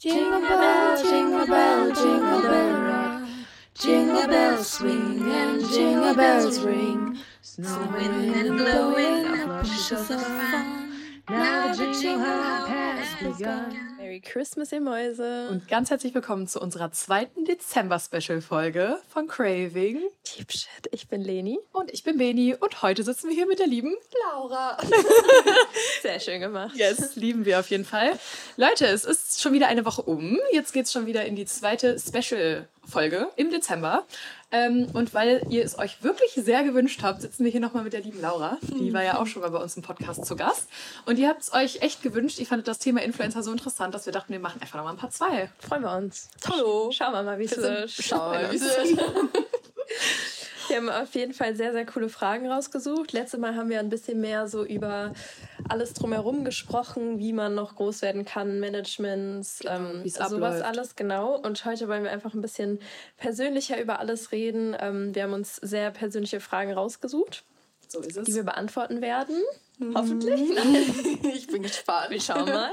Jingle bell, jingle bell, jingle bell rock. Jingle bells swing and jingle bells ring. Snowing and blowing up bushes of fun. Now the jingle hop has begun. Merry Christmas, ihr Mäuse. Und ganz herzlich willkommen zu unserer zweiten Dezember-Special-Folge von Craving. Deep Shit, ich bin Leni. Und ich bin Beni und heute sitzen wir hier mit der lieben Laura. Sehr schön gemacht. Yes, lieben wir auf jeden Fall. Leute, es ist schon wieder eine Woche um. Jetzt geht es schon wieder in die zweite Special-Folge im Dezember. Ähm, und weil ihr es euch wirklich sehr gewünscht habt, sitzen wir hier nochmal mit der lieben Laura. Die war ja auch schon mal bei uns im Podcast zu Gast. Und ihr habt es euch echt gewünscht. Ich fand das Thema Influencer so interessant, dass wir dachten, wir machen einfach nochmal ein paar zwei. Freuen wir uns. Hallo. Schauen wir mal, wie es wird. sind- Schauen wir mal, wie es wird. Wir haben auf jeden Fall sehr, sehr coole Fragen rausgesucht. Letztes Mal haben wir ein bisschen mehr so über alles drumherum gesprochen, wie man noch groß werden kann, Managements, ähm, wie's sowas alles, genau. Und heute wollen wir einfach ein bisschen persönlicher über alles reden. Ähm, wir haben uns sehr persönliche Fragen rausgesucht, So die wir beantworten werden. Hoffentlich. ich bin gespannt. Wir schauen mal.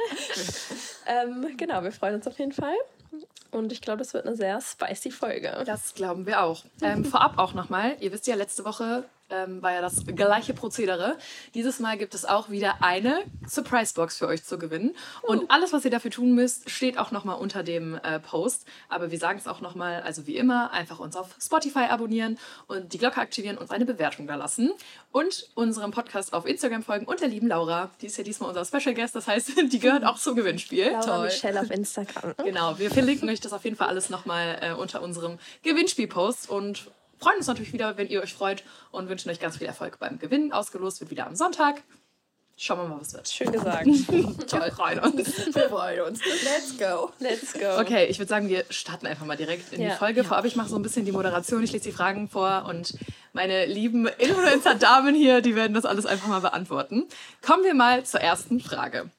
ähm, genau, wir freuen uns auf jeden Fall. Und ich glaube, das wird eine sehr spicy Folge. Das glauben wir auch. Ähm, vorab auch nochmal, ihr wisst ja, letzte Woche ähm, war ja das gleiche Prozedere. Dieses Mal gibt es auch wieder eine Surprise-Box für euch zu gewinnen. Und alles, was ihr dafür tun müsst, steht auch nochmal unter dem äh, Post. Aber wir sagen es auch nochmal, also wie immer, einfach uns auf Spotify abonnieren und die Glocke aktivieren und eine Bewertung da lassen. Und unserem Podcast auf Instagram folgen und der lieben Laura. Die ist ja diesmal unser Special Guest, das heißt, die gehört auch zum Gewinnspiel. Laura Michelle auf Instagram. Genau, wir verlinken euch das auf jeden Fall alles nochmal äh, unter unserem Gewinnspielpost und freuen uns natürlich wieder, wenn ihr euch freut und wünschen euch ganz viel Erfolg beim Gewinnen. Ausgelost wird wieder am Sonntag. Schauen wir mal, was wird. Schön gesagt. Toll, wir freuen uns. Wir freuen uns. Let's go. Let's go. Okay, ich würde sagen, wir starten einfach mal direkt in Ja. die Folge. Vorab, ich mache so ein bisschen die Moderation, ich lese die Fragen vor und meine lieben Influencer-Damen hier, die werden das alles einfach mal beantworten. Kommen wir mal zur ersten Frage.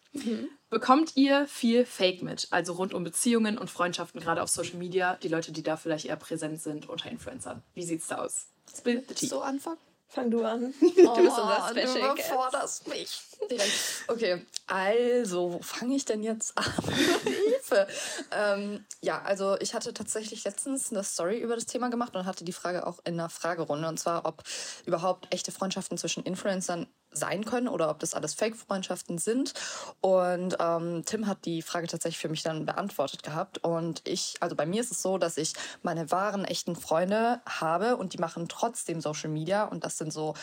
Bekommt ihr viel Fake mit, also rund um Beziehungen und Freundschaften, gerade auf Social Media, die Leute, die da vielleicht eher präsent sind unter Influencern? Wie sieht's da aus? Spill the tea. So anfangen? Fang du an. Du bist unser du Special Guest. überforderst mich. Direkt. Okay, also, wo fange ich denn jetzt an? Hilfe. Ähm, ja, also ich hatte tatsächlich letztens eine Story über das Thema gemacht und hatte die Frage auch in einer Fragerunde. Und zwar, ob überhaupt echte Freundschaften zwischen Influencern sein können oder ob das alles Fake-Freundschaften sind. Und ähm, Tim hat die Frage tatsächlich für mich dann beantwortet gehabt. Und ich, also bei mir ist es so, dass ich meine wahren, echten Freunde habe und die machen trotzdem Social Media. Und das sind so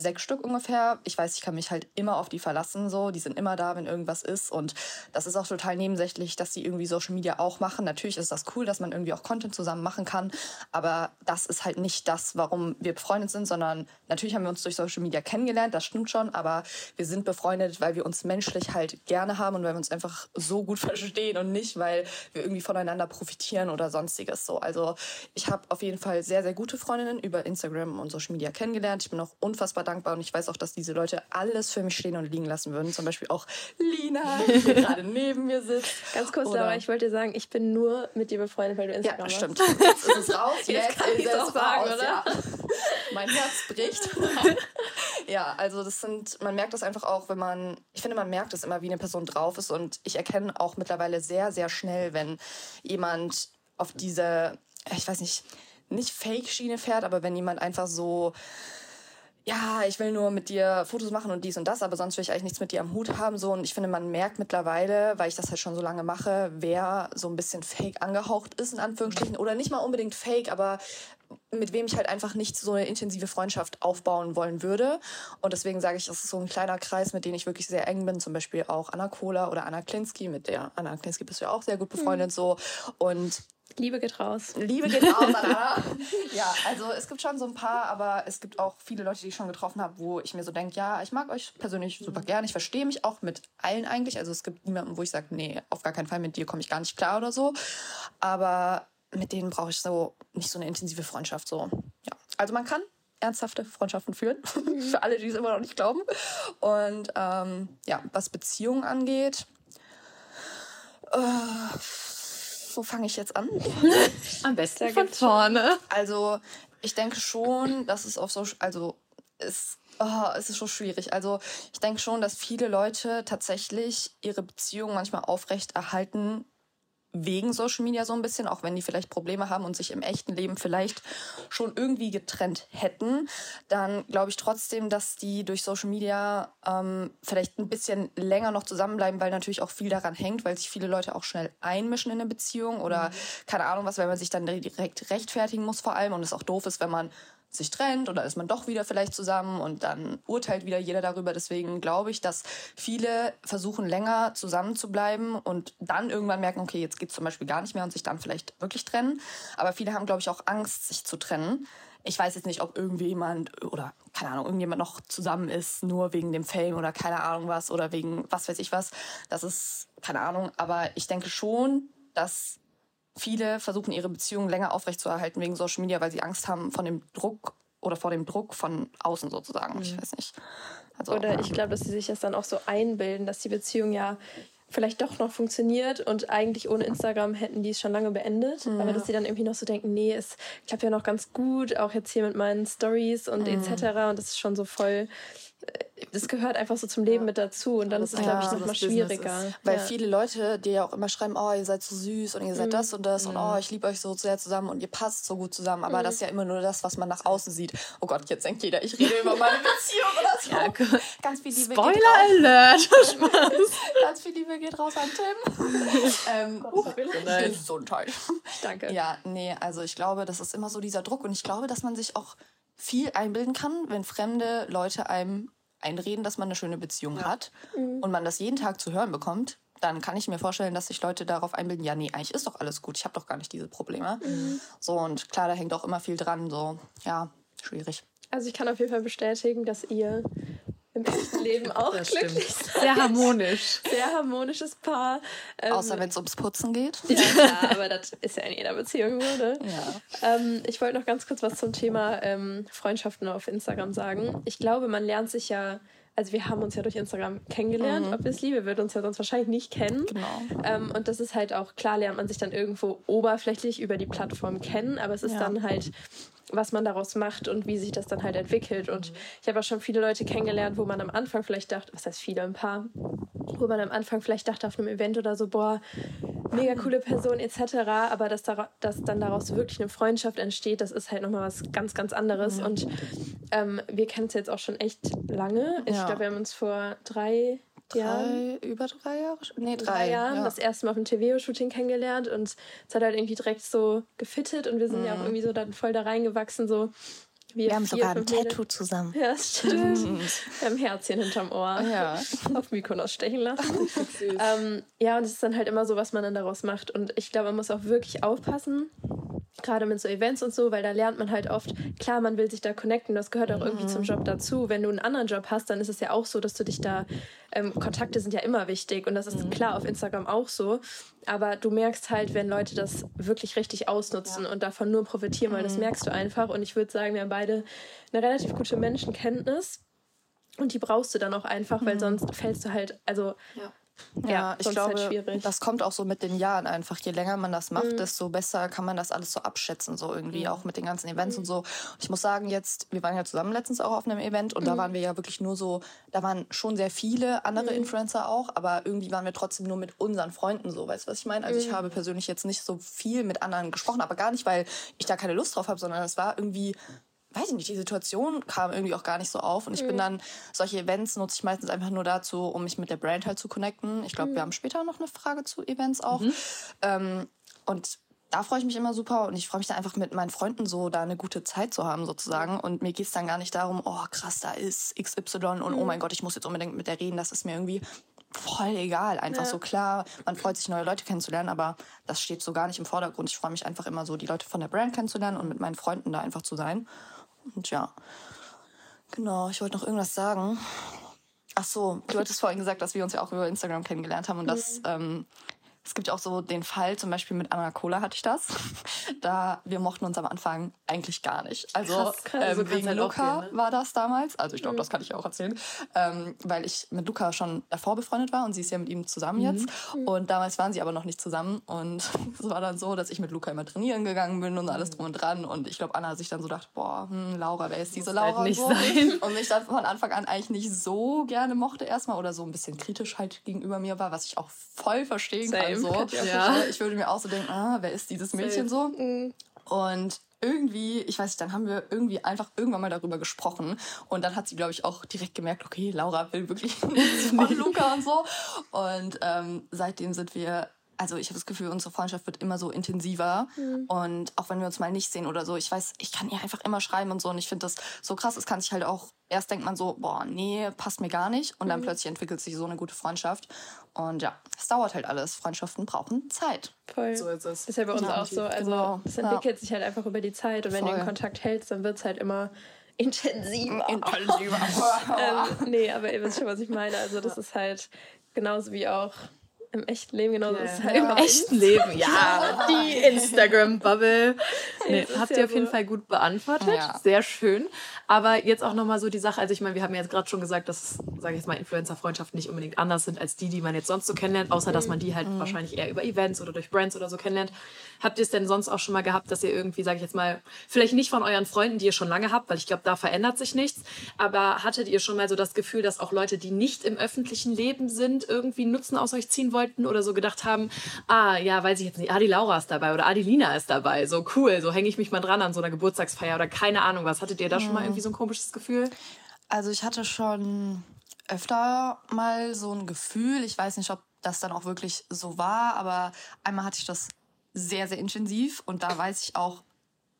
sechs Stück ungefähr. Ich weiß, ich kann mich halt immer auf die verlassen, so. Die sind immer da, wenn irgendwas ist. Und das ist auch total nebensächlich, dass die irgendwie Social Media auch machen. Natürlich ist das cool, dass man irgendwie auch Content zusammen machen kann. Aber das ist halt nicht das, warum wir befreundet sind, sondern natürlich haben wir uns durch Social Media kennengelernt, das stimmt schon. Aber wir sind befreundet, weil wir uns menschlich halt gerne haben und weil wir uns einfach so gut verstehen und nicht, weil wir irgendwie voneinander profitieren oder sonstiges so. Also ich habe auf jeden Fall sehr, sehr gute Freundinnen über Instagram und Social Media kennengelernt. Ich bin auch unfassbar dankbar und ich weiß auch, dass diese Leute alles für mich stehen und liegen lassen würden. Zum Beispiel auch Lina, die gerade neben mir sitzt. Ganz kurz, Oder- Laura, ich wollte dir sagen, ich bin nur mit dir befreundet, weil du Ja, Instagram hast. stimmt. Jetzt ist es raus. Jetzt kann ist es auch sagen, raus, oder? Ja. Mein Herz bricht. ja, also das sind, man merkt das einfach auch, wenn man, ich finde, man merkt es immer, wie eine Person drauf ist und ich erkenne auch mittlerweile sehr, sehr schnell, wenn jemand auf diese, ich weiß nicht, nicht Fake-Schiene fährt, aber wenn jemand einfach so ja, ich will nur mit dir Fotos machen und dies und das, aber sonst will ich eigentlich nichts mit dir am Hut haben. So. Und ich finde, man merkt mittlerweile, weil ich das halt schon so lange mache, wer so ein bisschen fake angehaucht ist, in Anführungsstrichen. Oder nicht mal unbedingt fake, aber mit wem ich halt einfach nicht so eine intensive Freundschaft aufbauen wollen würde. Und deswegen sage ich, es ist so ein kleiner Kreis, mit dem ich wirklich sehr eng bin. Zum Beispiel auch Anna Kohler oder Anna Klinski. Mit der Anna Klinski bist du ja auch sehr gut befreundet. So. Und Liebe geht raus. Liebe geht raus, Anna. ja, also es gibt schon so ein paar, aber es gibt auch viele Leute, die ich schon getroffen habe, wo ich mir so denke, ja, ich mag euch persönlich super gern. Ich verstehe mich auch mit allen eigentlich. Also es gibt niemanden, wo ich sage, nee, auf gar keinen Fall, mit dir komme ich gar nicht klar oder so. Aber mit denen brauche ich so nicht so eine intensive Freundschaft. So. Ja. Also man kann ernsthafte Freundschaften führen. Für alle, die es immer noch nicht glauben. Und ähm, ja, was Beziehungen angeht, äh, wo fange ich jetzt an? Am besten Da von vorne. Also, ich denke schon, dass es auf so, also es, oh, es ist schon schwierig. Also, ich denke schon, dass viele Leute tatsächlich ihre Beziehung manchmal aufrecht erhalten wegen Social Media so ein bisschen, auch wenn die vielleicht Probleme haben und sich im echten Leben vielleicht schon irgendwie getrennt hätten, dann glaube ich trotzdem, dass die durch Social Media ähm, vielleicht ein bisschen länger noch zusammenbleiben, weil natürlich auch viel daran hängt, weil sich viele Leute auch schnell einmischen in eine Beziehung oder mhm. keine Ahnung was, weil man sich dann direkt rechtfertigen muss vor allem und es auch doof ist, wenn man sich trennt oder ist man doch wieder vielleicht zusammen und dann urteilt wieder jeder darüber. Deswegen glaube ich, dass viele versuchen länger zusammen zu bleiben und dann irgendwann merken, okay, jetzt geht es zum Beispiel gar nicht mehr und sich dann vielleicht wirklich trennen. Aber viele haben, glaube ich, auch Angst, sich zu trennen. Ich weiß jetzt nicht, ob irgendjemand oder keine Ahnung, irgendjemand noch zusammen ist, nur wegen dem Fame oder keine Ahnung was oder wegen was weiß ich was. Das ist keine Ahnung. Aber ich denke schon, dass viele versuchen ihre Beziehung länger aufrechtzuerhalten wegen Social Media, weil sie Angst haben von dem Druck oder vor dem Druck von außen sozusagen. Mhm. Ich weiß nicht. Also, oder ich glaube, dass sie sich das dann auch so einbilden, dass die Beziehung ja vielleicht doch noch funktioniert und eigentlich ohne Instagram hätten die es schon lange beendet. Mhm. Aber dass sie dann irgendwie noch so denken, nee, es klappt ja noch ganz gut, auch jetzt hier mit meinen Stories und mhm. etc. Und das ist schon so voll das gehört einfach so zum Leben ja. mit dazu und dann ist es, glaube ich, nochmal schwieriger. Weil ja. viele Leute, die ja auch immer schreiben, oh, ihr seid so süß und ihr seid mhm. das und das mhm. und oh, ich liebe euch so sehr zusammen und ihr passt so gut zusammen. Aber mhm. das ist ja immer nur das, was man nach außen sieht. Oh Gott, jetzt denkt jeder, ich rede über meine Beziehung oder so. Ja, Ganz viel Liebe Spoiler geht raus. Alert! Ganz viel Liebe geht raus an Tim. ähm, uh, Gesundheit. Danke. Ja, nee, also ich glaube, das ist immer so dieser Druck und ich glaube, dass man sich auch viel einbilden kann, wenn fremde Leute einem einreden, dass man eine schöne Beziehung ja. hat mhm. und man das jeden Tag zu hören bekommt, dann kann ich mir vorstellen, dass sich Leute darauf einbilden, ja, nee, eigentlich ist doch alles gut, ich habe doch gar nicht diese Probleme. Mhm. So, und klar, da hängt auch immer viel dran, so, ja, schwierig. Also ich kann auf jeden Fall bestätigen, dass ihr im echten Leben auch das glücklich stimmt. Sehr harmonisch. Sehr harmonisches Paar. Ähm, Außer wenn es ums Putzen geht. Ja, klar, aber das ist ja in jeder Beziehung so, ne? Ja. Ähm, ich wollte noch ganz kurz was zum Thema ähm, Freundschaften auf Instagram sagen. Ich glaube, man lernt sich ja also wir haben uns ja durch Instagram kennengelernt. Mhm. Obviously, wir würden uns ja sonst wahrscheinlich nicht kennen. Genau. Ähm, und das ist halt auch, klar lernt man sich dann irgendwo oberflächlich über die Plattform kennen, aber es ist ja. dann halt was man daraus macht und wie sich das dann halt entwickelt. Und ich habe auch schon viele Leute kennengelernt, wo man am Anfang vielleicht dachte, was heißt viele, ein paar, wo man am Anfang vielleicht dachte auf einem Event oder so, boah, mega coole Person etc. Aber dass, da, dass dann daraus wirklich eine Freundschaft entsteht, das ist halt nochmal was ganz, ganz anderes. Ja. Und ähm, wir kennen es jetzt auch schon echt lange. Ich ja. glaube, wir haben uns vor drei drei, über drei Jahre? Nee, drei, drei Jahren ja. das erste Mal auf dem TV-Shooting kennengelernt und es hat halt irgendwie direkt so gefittet und wir sind mhm. ja auch mhm. irgendwie so dann voll da reingewachsen, so wir, wir haben sogar ein Tattoo zusammen. Ja, das stimmt. Wir haben ein Herzchen hinterm Ohr. Ja. Auf Mykonos stechen lassen. ähm, ja, und es ist dann halt immer so, was man dann daraus macht. Und ich glaube, man muss auch wirklich aufpassen, gerade mit so Events und so, weil da lernt man halt oft, klar, man will sich da connecten, das gehört auch irgendwie mhm. zum Job dazu. Wenn du einen anderen Job hast, dann ist es ja auch so, dass du dich da, ähm, Kontakte sind ja immer wichtig und das ist mhm. klar auf Instagram auch so. Aber du merkst halt, wenn Leute das wirklich richtig ausnutzen ja. und davon nur profitieren, weil das mhm. merkst du einfach. Und ich würde sagen, wir haben beide eine relativ gute Menschenkenntnis. Und die brauchst du dann auch einfach, weil mhm. sonst fällst du halt, also ja. Ja, ja ich glaube, halt das kommt auch so mit den Jahren einfach. Je länger man das macht, mhm. desto besser kann man das alles so abschätzen, so irgendwie, mhm. auch mit den ganzen Events mhm. und so. Ich muss sagen, jetzt, wir waren ja zusammen letztens auch auf einem Event und da mhm. waren wir ja wirklich nur so, da waren schon sehr viele andere mhm. Influencer auch, aber irgendwie waren wir trotzdem nur mit unseren Freunden so, weißt du, was ich meine? Also ich mhm. habe persönlich jetzt nicht so viel mit anderen gesprochen, aber gar nicht, weil ich da keine Lust drauf habe, sondern es war irgendwie weiß ich nicht, die Situation kam irgendwie auch gar nicht so auf. Und ich mhm. bin dann, solche Events nutze ich meistens einfach nur dazu, um mich mit der Brand halt zu connecten. Ich glaube, mhm. wir haben später noch eine Frage zu Events auch. Mhm. Ähm, und da freue ich mich immer super und ich freue mich dann einfach mit meinen Freunden so, da eine gute Zeit zu haben sozusagen. Und mir geht es dann gar nicht darum, oh krass, da ist XY und oh mhm. mein Gott, ich muss jetzt unbedingt mit der reden. Das ist mir irgendwie voll egal. Einfach ja. so klar, man freut sich, neue Leute kennenzulernen, aber das steht so gar nicht im Vordergrund. Ich freue mich einfach immer so, die Leute von der Brand kennenzulernen und mit meinen Freunden da einfach zu sein. Und ja, genau, ich wollte noch irgendwas sagen. Ach so, du hattest vorhin gesagt, dass wir uns ja auch über Instagram kennengelernt haben und mhm. dass ähm, es gibt auch so den Fall, zum Beispiel mit Anna Cola hatte ich das. Da wir mochten uns am Anfang eigentlich gar nicht. Also krass. Ähm, so wegen halt Luca gehen, ne? war das damals. Also ich glaube, mhm. das kann ich auch erzählen, ähm, weil ich mit Luca schon davor befreundet war und sie ist ja mit ihm zusammen jetzt. Mhm. Und damals waren sie aber noch nicht zusammen und es war dann so, dass ich mit Luca immer trainieren gegangen bin und alles mhm. drum und dran. Und ich glaube, Anna sich dann so dachte, boah, hm, Laura, wer ist diese Muss Laura? Halt nicht und, so. sein. und mich dann von Anfang an eigentlich nicht so gerne mochte erstmal oder so ein bisschen kritisch halt gegenüber mir war, was ich auch voll verstehen Same. kann so. Ich auch ja. Ich würde mir auch so denken, ah, wer ist dieses Mädchen so? Mhm. Und irgendwie, ich weiß nicht, dann haben wir irgendwie einfach irgendwann mal darüber gesprochen. Und dann hat sie, glaube ich, auch direkt gemerkt, okay, Laura will wirklich nichts von Luca und so. Und ähm, seitdem sind wir also ich habe das Gefühl, unsere Freundschaft wird immer so intensiver. Mhm. Und auch wenn wir uns mal nicht sehen oder so, ich weiß, ich kann ihr einfach immer schreiben und so. Und ich finde das so krass. Es kann sich halt auch, erst denkt man so, boah, nee, passt mir gar nicht. Und dann Mhm. plötzlich entwickelt sich so eine gute Freundschaft. Und ja, es dauert halt alles. Freundschaften brauchen Zeit. Voll. So ist es. ist ja bei uns Ja, auch so. Also genau. es Ja. entwickelt sich halt einfach über die Zeit und wenn du Voll. den Kontakt hältst, dann wird es halt immer intensiver. Intensiver. ähm, nee, aber ihr wisst schon, was ich meine. Also das ist halt genauso wie auch im echten Leben, genauso ist es halt Im auch echten Leben, ja. Die Instagram-Bubble. Nee, ist habt ja ihr auf jeden so. Fall gut beantwortet. Ja. Sehr schön. Aber jetzt auch nochmal so die Sache, also ich meine, wir haben ja jetzt gerade schon gesagt, dass, sage ich jetzt mal, Influencer-Freundschaften nicht unbedingt anders sind als die, die man jetzt sonst so kennenlernt, außer dass man die halt wahrscheinlich eher über Events oder durch Brands oder so kennenlernt. Habt ihr es denn sonst auch schon mal gehabt, dass ihr irgendwie, sage ich jetzt mal, vielleicht nicht von euren Freunden, die ihr schon lange habt, weil ich glaube, da verändert sich nichts, aber hattet ihr schon mal so das Gefühl, dass auch Leute, die nicht im öffentlichen Leben sind, irgendwie Nutzen aus euch ziehen wollten oder so gedacht haben, ah, ja, weiß ich jetzt nicht, ah, die Laura ist dabei oder ah, die Lina ist dabei, so cool, so hänge ich mich mal dran an so einer Geburtstagsfeier oder keine Ahnung was. Hattet ihr da schon mal irgendwie so ein komisches Gefühl? Also ich hatte schon öfter mal so ein Gefühl, ich weiß nicht, ob das dann auch wirklich so war, aber einmal hatte ich das sehr, sehr intensiv und da weiß ich auch,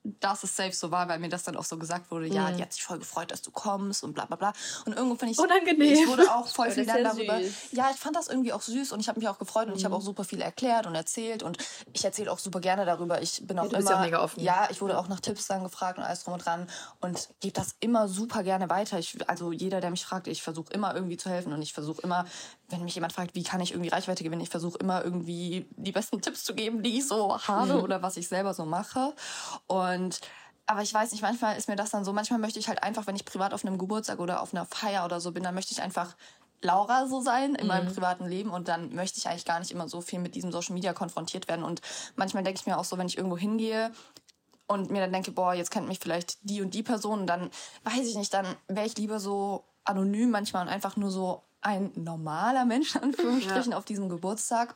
dass es safe so war, weil mir das dann auch so gesagt wurde, ja, die hat sich voll gefreut, dass du kommst und bla bla bla. Und irgendwo finde ich Unangenehm. ich wurde auch voll viel dann ja darüber. süß. Ja, ich fand das irgendwie auch süß und ich habe mich auch gefreut und ich habe auch super viel erklärt und erzählt und ich erzähle auch super gerne darüber. Ich bin auch du immer ja auch mega offen. Ja, ich wurde auch nach Tipps dann gefragt und alles drum und dran und gebe das immer super gerne weiter. Ich, also jeder, der mich fragt, ich versuche immer irgendwie zu helfen und ich versuche immer, wenn mich jemand fragt, wie kann ich irgendwie Reichweite gewinnen, ich versuche immer irgendwie die besten Tipps zu geben, die ich so habe oder was ich selber so mache. Und aber ich weiß nicht, manchmal ist mir das dann so, manchmal möchte ich halt einfach, wenn ich privat auf einem Geburtstag oder auf einer Feier oder so bin, dann möchte ich einfach Laura so sein in meinem privaten Leben und dann möchte ich eigentlich gar nicht immer so viel mit diesem Social Media konfrontiert werden. Und manchmal denke ich mir auch so, wenn ich irgendwo hingehe, und mir dann denke, boah, jetzt kennt mich vielleicht die und die Person, und dann weiß ich nicht, dann wäre ich lieber so anonym manchmal und einfach nur so ein normaler Mensch, in Anführungsstrichen, auf diesem Geburtstag.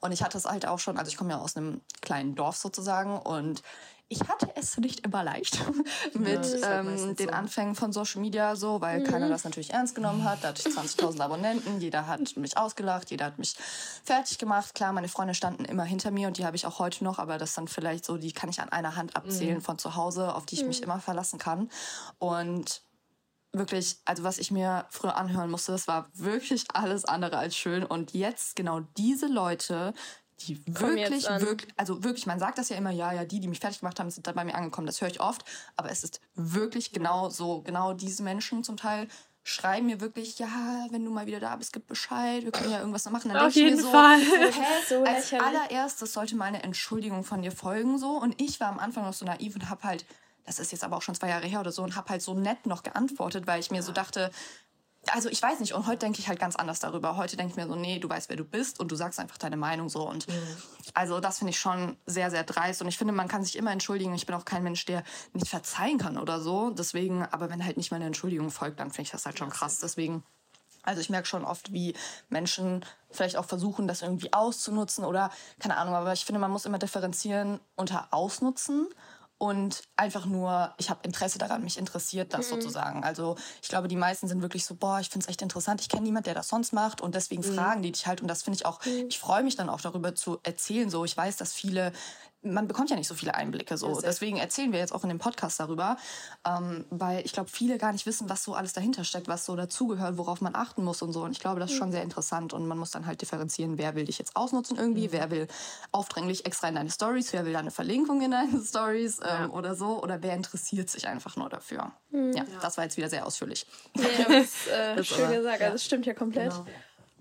Und ich hatte es halt auch schon, also ich komme ja aus einem kleinen Dorf sozusagen und ich hatte es nicht immer leicht mit ist halt ähm, den so. Anfängen von Social Media so, weil keiner das natürlich ernst genommen hat. Da hatte ich 20.000 Abonnenten, jeder hat mich ausgelacht, jeder hat mich fertig gemacht. Klar, meine Freunde standen immer hinter mir und die habe ich auch heute noch, aber das dann vielleicht so, die kann ich an einer Hand abzählen von zu Hause, auf die ich mich immer verlassen kann. Und wirklich, also was ich mir früher anhören musste, das war wirklich alles andere als schön. Und jetzt genau diese Leute, die wirklich, wirklich, also wirklich, man sagt das ja immer, ja, ja, die, die mich fertig gemacht haben, sind dann bei mir angekommen. Das höre ich oft. Aber es ist wirklich genau so, genau diese Menschen zum Teil schreiben mir wirklich, ja, wenn du mal wieder da bist, gib Bescheid, wir können ja irgendwas noch machen. Dann Auf denk ich mir jeden so, Fall. Hä? So Als allererstes sollte mal eine Entschuldigung von dir folgen so. Und ich war am Anfang noch so naiv und hab halt, das ist jetzt aber auch schon zwei Jahre her oder so, und hab halt so nett noch geantwortet, weil ich mir so dachte, also ich weiß nicht, und heute denke ich halt ganz anders darüber. Heute denke ich mir so, nee, du weißt, wer du bist und du sagst einfach deine Meinung so. Und also das finde ich schon sehr, sehr dreist. Und ich finde, man kann sich immer entschuldigen. Ich bin auch kein Mensch, der nicht verzeihen kann oder so. Deswegen, aber wenn halt nicht mal eine Entschuldigung folgt, dann finde ich das halt schon krass. Deswegen, also ich merke schon oft, wie Menschen vielleicht auch versuchen, das irgendwie auszunutzen oder keine Ahnung. Aber ich finde, man muss immer differenzieren unter Ausnutzen und einfach nur, ich habe Interesse daran, mich interessiert das sozusagen. Also ich glaube, die meisten sind wirklich so, boah, ich finde es echt interessant, ich kenne niemanden, der das sonst macht. Und deswegen fragen die dich halt. Und das finde ich auch, ich freue mich dann auch darüber zu erzählen. So, ich weiß, dass viele, man bekommt ja nicht so viele Einblicke so. deswegen erzählen wir jetzt auch in dem Podcast darüber, ähm, weil ich glaube, viele gar nicht wissen, was so alles dahinter steckt, was so dazugehört, worauf man achten muss und so. Und ich glaube, das ist schon sehr interessant und man muss dann halt differenzieren, wer will dich jetzt ausnutzen irgendwie, wer will aufdringlich extra in deine Stories, wer will da eine Verlinkung in deine Stories ähm, oder so oder wer interessiert sich einfach nur dafür. Ja, das war jetzt wieder sehr ausführlich. Nee, aber das äh, Das schön aber- gesagt. ja. Also es stimmt ja komplett. Genau.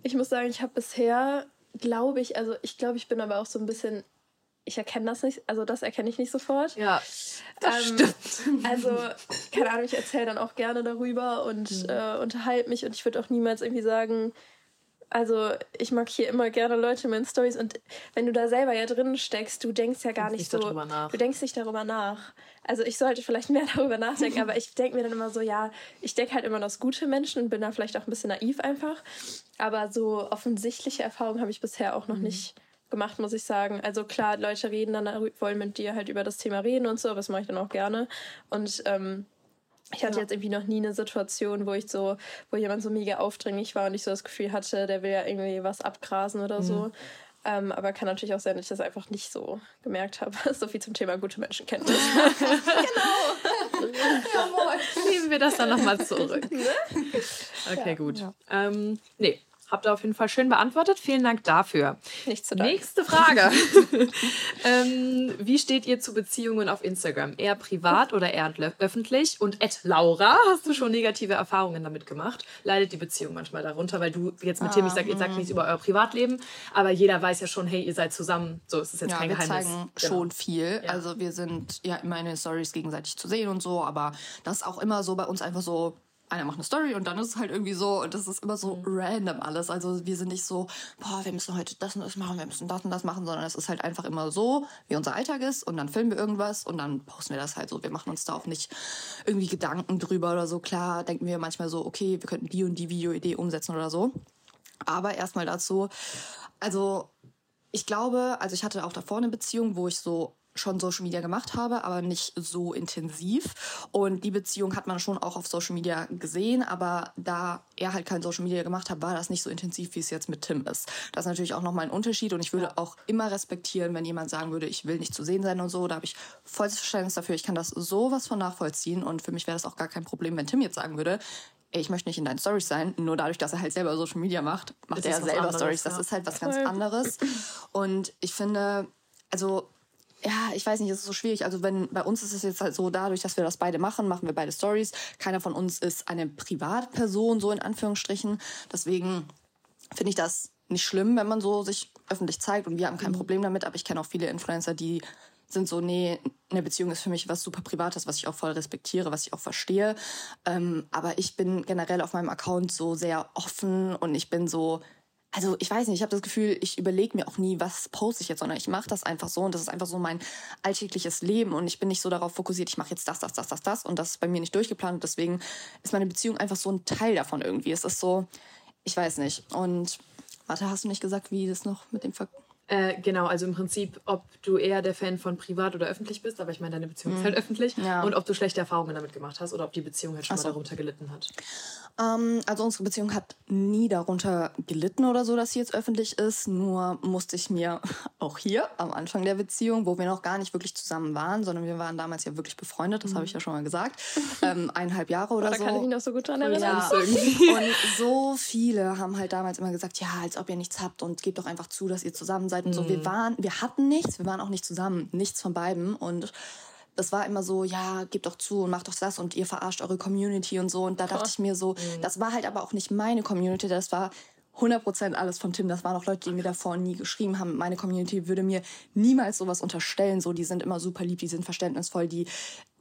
Ich muss sagen, ich habe bisher, glaube ich, also ich glaube, ich bin aber auch so ein bisschen, ich erkenne das nicht, also das erkenne ich nicht sofort. Ja, das Ähm, stimmt. Also, keine Ahnung, ich erzähle dann auch gerne darüber und Mhm. äh, unterhalte mich und ich würde auch niemals irgendwie sagen, also ich mag hier immer gerne Leute in meinen Stories und wenn du da selber ja drin steckst, du denkst ja gar nicht nicht so, du denkst nicht darüber nach. Also ich sollte vielleicht mehr darüber nachdenken, aber ich denke mir dann immer so, ja, ich denke halt immer das gute Menschen und bin da vielleicht auch ein bisschen naiv einfach, aber so offensichtliche Erfahrungen habe ich bisher auch noch nicht gemacht, muss ich sagen. Also klar, Leute reden dann, wollen mit dir halt über das Thema reden und so, aber das mache ich dann auch gerne. Und ähm, ich hatte ja. jetzt irgendwie noch nie eine Situation, wo ich so, wo jemand so mega aufdringlich war und ich so das Gefühl hatte, der will ja irgendwie was abgrasen oder mhm. so. Ähm, aber kann natürlich auch sein, dass ich das einfach nicht so gemerkt habe. so viel zum Thema gute Menschenkenntnis. genau. Jawohl. Nehmen wir das dann nochmal zurück. Ne? Okay, ja, gut. Ja. Ähm, nee, Habt ihr auf jeden Fall schön beantwortet. Vielen Dank dafür. Nichts zu danken. Nächste Frage. ähm, wie steht ihr zu Beziehungen auf Instagram? Eher privat oder eher öffentlich? Und Ed Laura, hast du schon negative Erfahrungen damit gemacht? Leidet die Beziehung manchmal darunter, weil du jetzt mit Tim, ich sag, ihr sagt nichts über euer Privatleben, aber jeder weiß ja schon, hey, ihr seid zusammen. So ist es jetzt ja, kein wir Geheimnis. Wir zeigen genau. schon viel. Ja. Also wir sind ja immer in den Stories gegenseitig zu sehen und so, aber das ist auch immer so bei uns einfach so einer macht eine Story und dann ist es halt irgendwie so, und das ist immer so mhm. random alles. Also wir sind nicht so, boah, wir müssen heute das und das machen, wir müssen das und das machen, sondern es ist halt einfach immer so, wie unser Alltag ist und dann filmen wir irgendwas und dann posten wir das halt so. Wir machen uns da auch nicht irgendwie Gedanken drüber oder so. Klar denken wir manchmal so, okay, wir könnten die und die Videoidee umsetzen oder so. Aber erstmal dazu, also ich glaube, also ich hatte auch davor eine Beziehung, wo ich so schon Social Media gemacht habe, aber nicht so intensiv. Und die Beziehung hat man schon auch auf Social Media gesehen, aber da er halt kein Social Media gemacht hat, war das nicht so intensiv, wie es jetzt mit Tim ist. Das ist natürlich auch nochmal ein Unterschied und ich würde auch immer respektieren, wenn jemand sagen würde, ich will nicht zu sehen sein und so. Da habe ich volles Verständnis dafür. Ich kann das sowas von nachvollziehen und für mich wäre das auch gar kein Problem, wenn Tim jetzt sagen würde, ey, ich möchte nicht in deinen Stories sein, nur dadurch, dass er halt selber Social Media macht, macht er selber anderes, Stories. Das ja. ist halt was ganz anderes. Und ich finde, also ja, ich weiß nicht, es ist so schwierig. Also wenn bei uns ist es jetzt halt so, dadurch, dass wir das beide machen, machen wir beide Stories. Keiner von uns ist eine Privatperson, so in Anführungsstrichen. Deswegen finde ich das nicht schlimm, wenn man so sich öffentlich zeigt und wir haben kein mhm. Problem damit. Aber ich kenne auch viele Influencer, die sind so, nee, eine Beziehung ist für mich was super Privates, was ich auch voll respektiere, was ich auch verstehe. Ähm, aber ich bin generell auf meinem Account so sehr offen und ich bin so, also ich weiß nicht, ich habe das Gefühl, ich überlege mir auch nie, was poste ich jetzt, sondern ich mache das einfach so und das ist einfach so mein alltägliches Leben und ich bin nicht so darauf fokussiert, ich mache jetzt das, das, das, das, das und das ist bei mir nicht durchgeplant und deswegen ist meine Beziehung einfach so ein Teil davon irgendwie. Es ist so, ich weiß nicht. Und warte, hast du nicht gesagt, wie das noch mit dem Ver äh, genau, also im Prinzip, ob du eher der Fan von privat oder öffentlich bist, aber ich meine, deine Beziehung mhm. ist halt öffentlich. Ja. Und ob du schlechte Erfahrungen damit gemacht hast oder ob die Beziehung halt schon so. mal darunter gelitten hat. Ähm, also unsere Beziehung hat nie darunter gelitten oder so, dass sie jetzt öffentlich ist. Nur musste ich mir auch hier am Anfang der Beziehung, wo wir noch gar nicht wirklich zusammen waren, sondern wir waren damals ja wirklich befreundet, das mhm. habe ich ja schon mal gesagt, ähm, eineinhalb Jahre oder oh, da so. Da kann ich mich noch so gut dran erinnern. Ja. und so viele haben halt damals immer gesagt, ja, als ob ihr nichts habt und gebt doch einfach zu, dass ihr zusammen seid und so. Wir mhm. waren, wir hatten nichts, wir waren auch nicht zusammen, nichts von beiden und das war immer so, ja, gebt doch zu und macht doch das und ihr verarscht eure Community und so. Und da dachte ich mir so, mhm. das war halt aber auch nicht meine Community, das war 100% alles von Tim. Das waren auch Leute, die mir davor nie geschrieben haben. Meine Community würde mir niemals sowas unterstellen. So, die sind immer super lieb, die sind verständnisvoll, die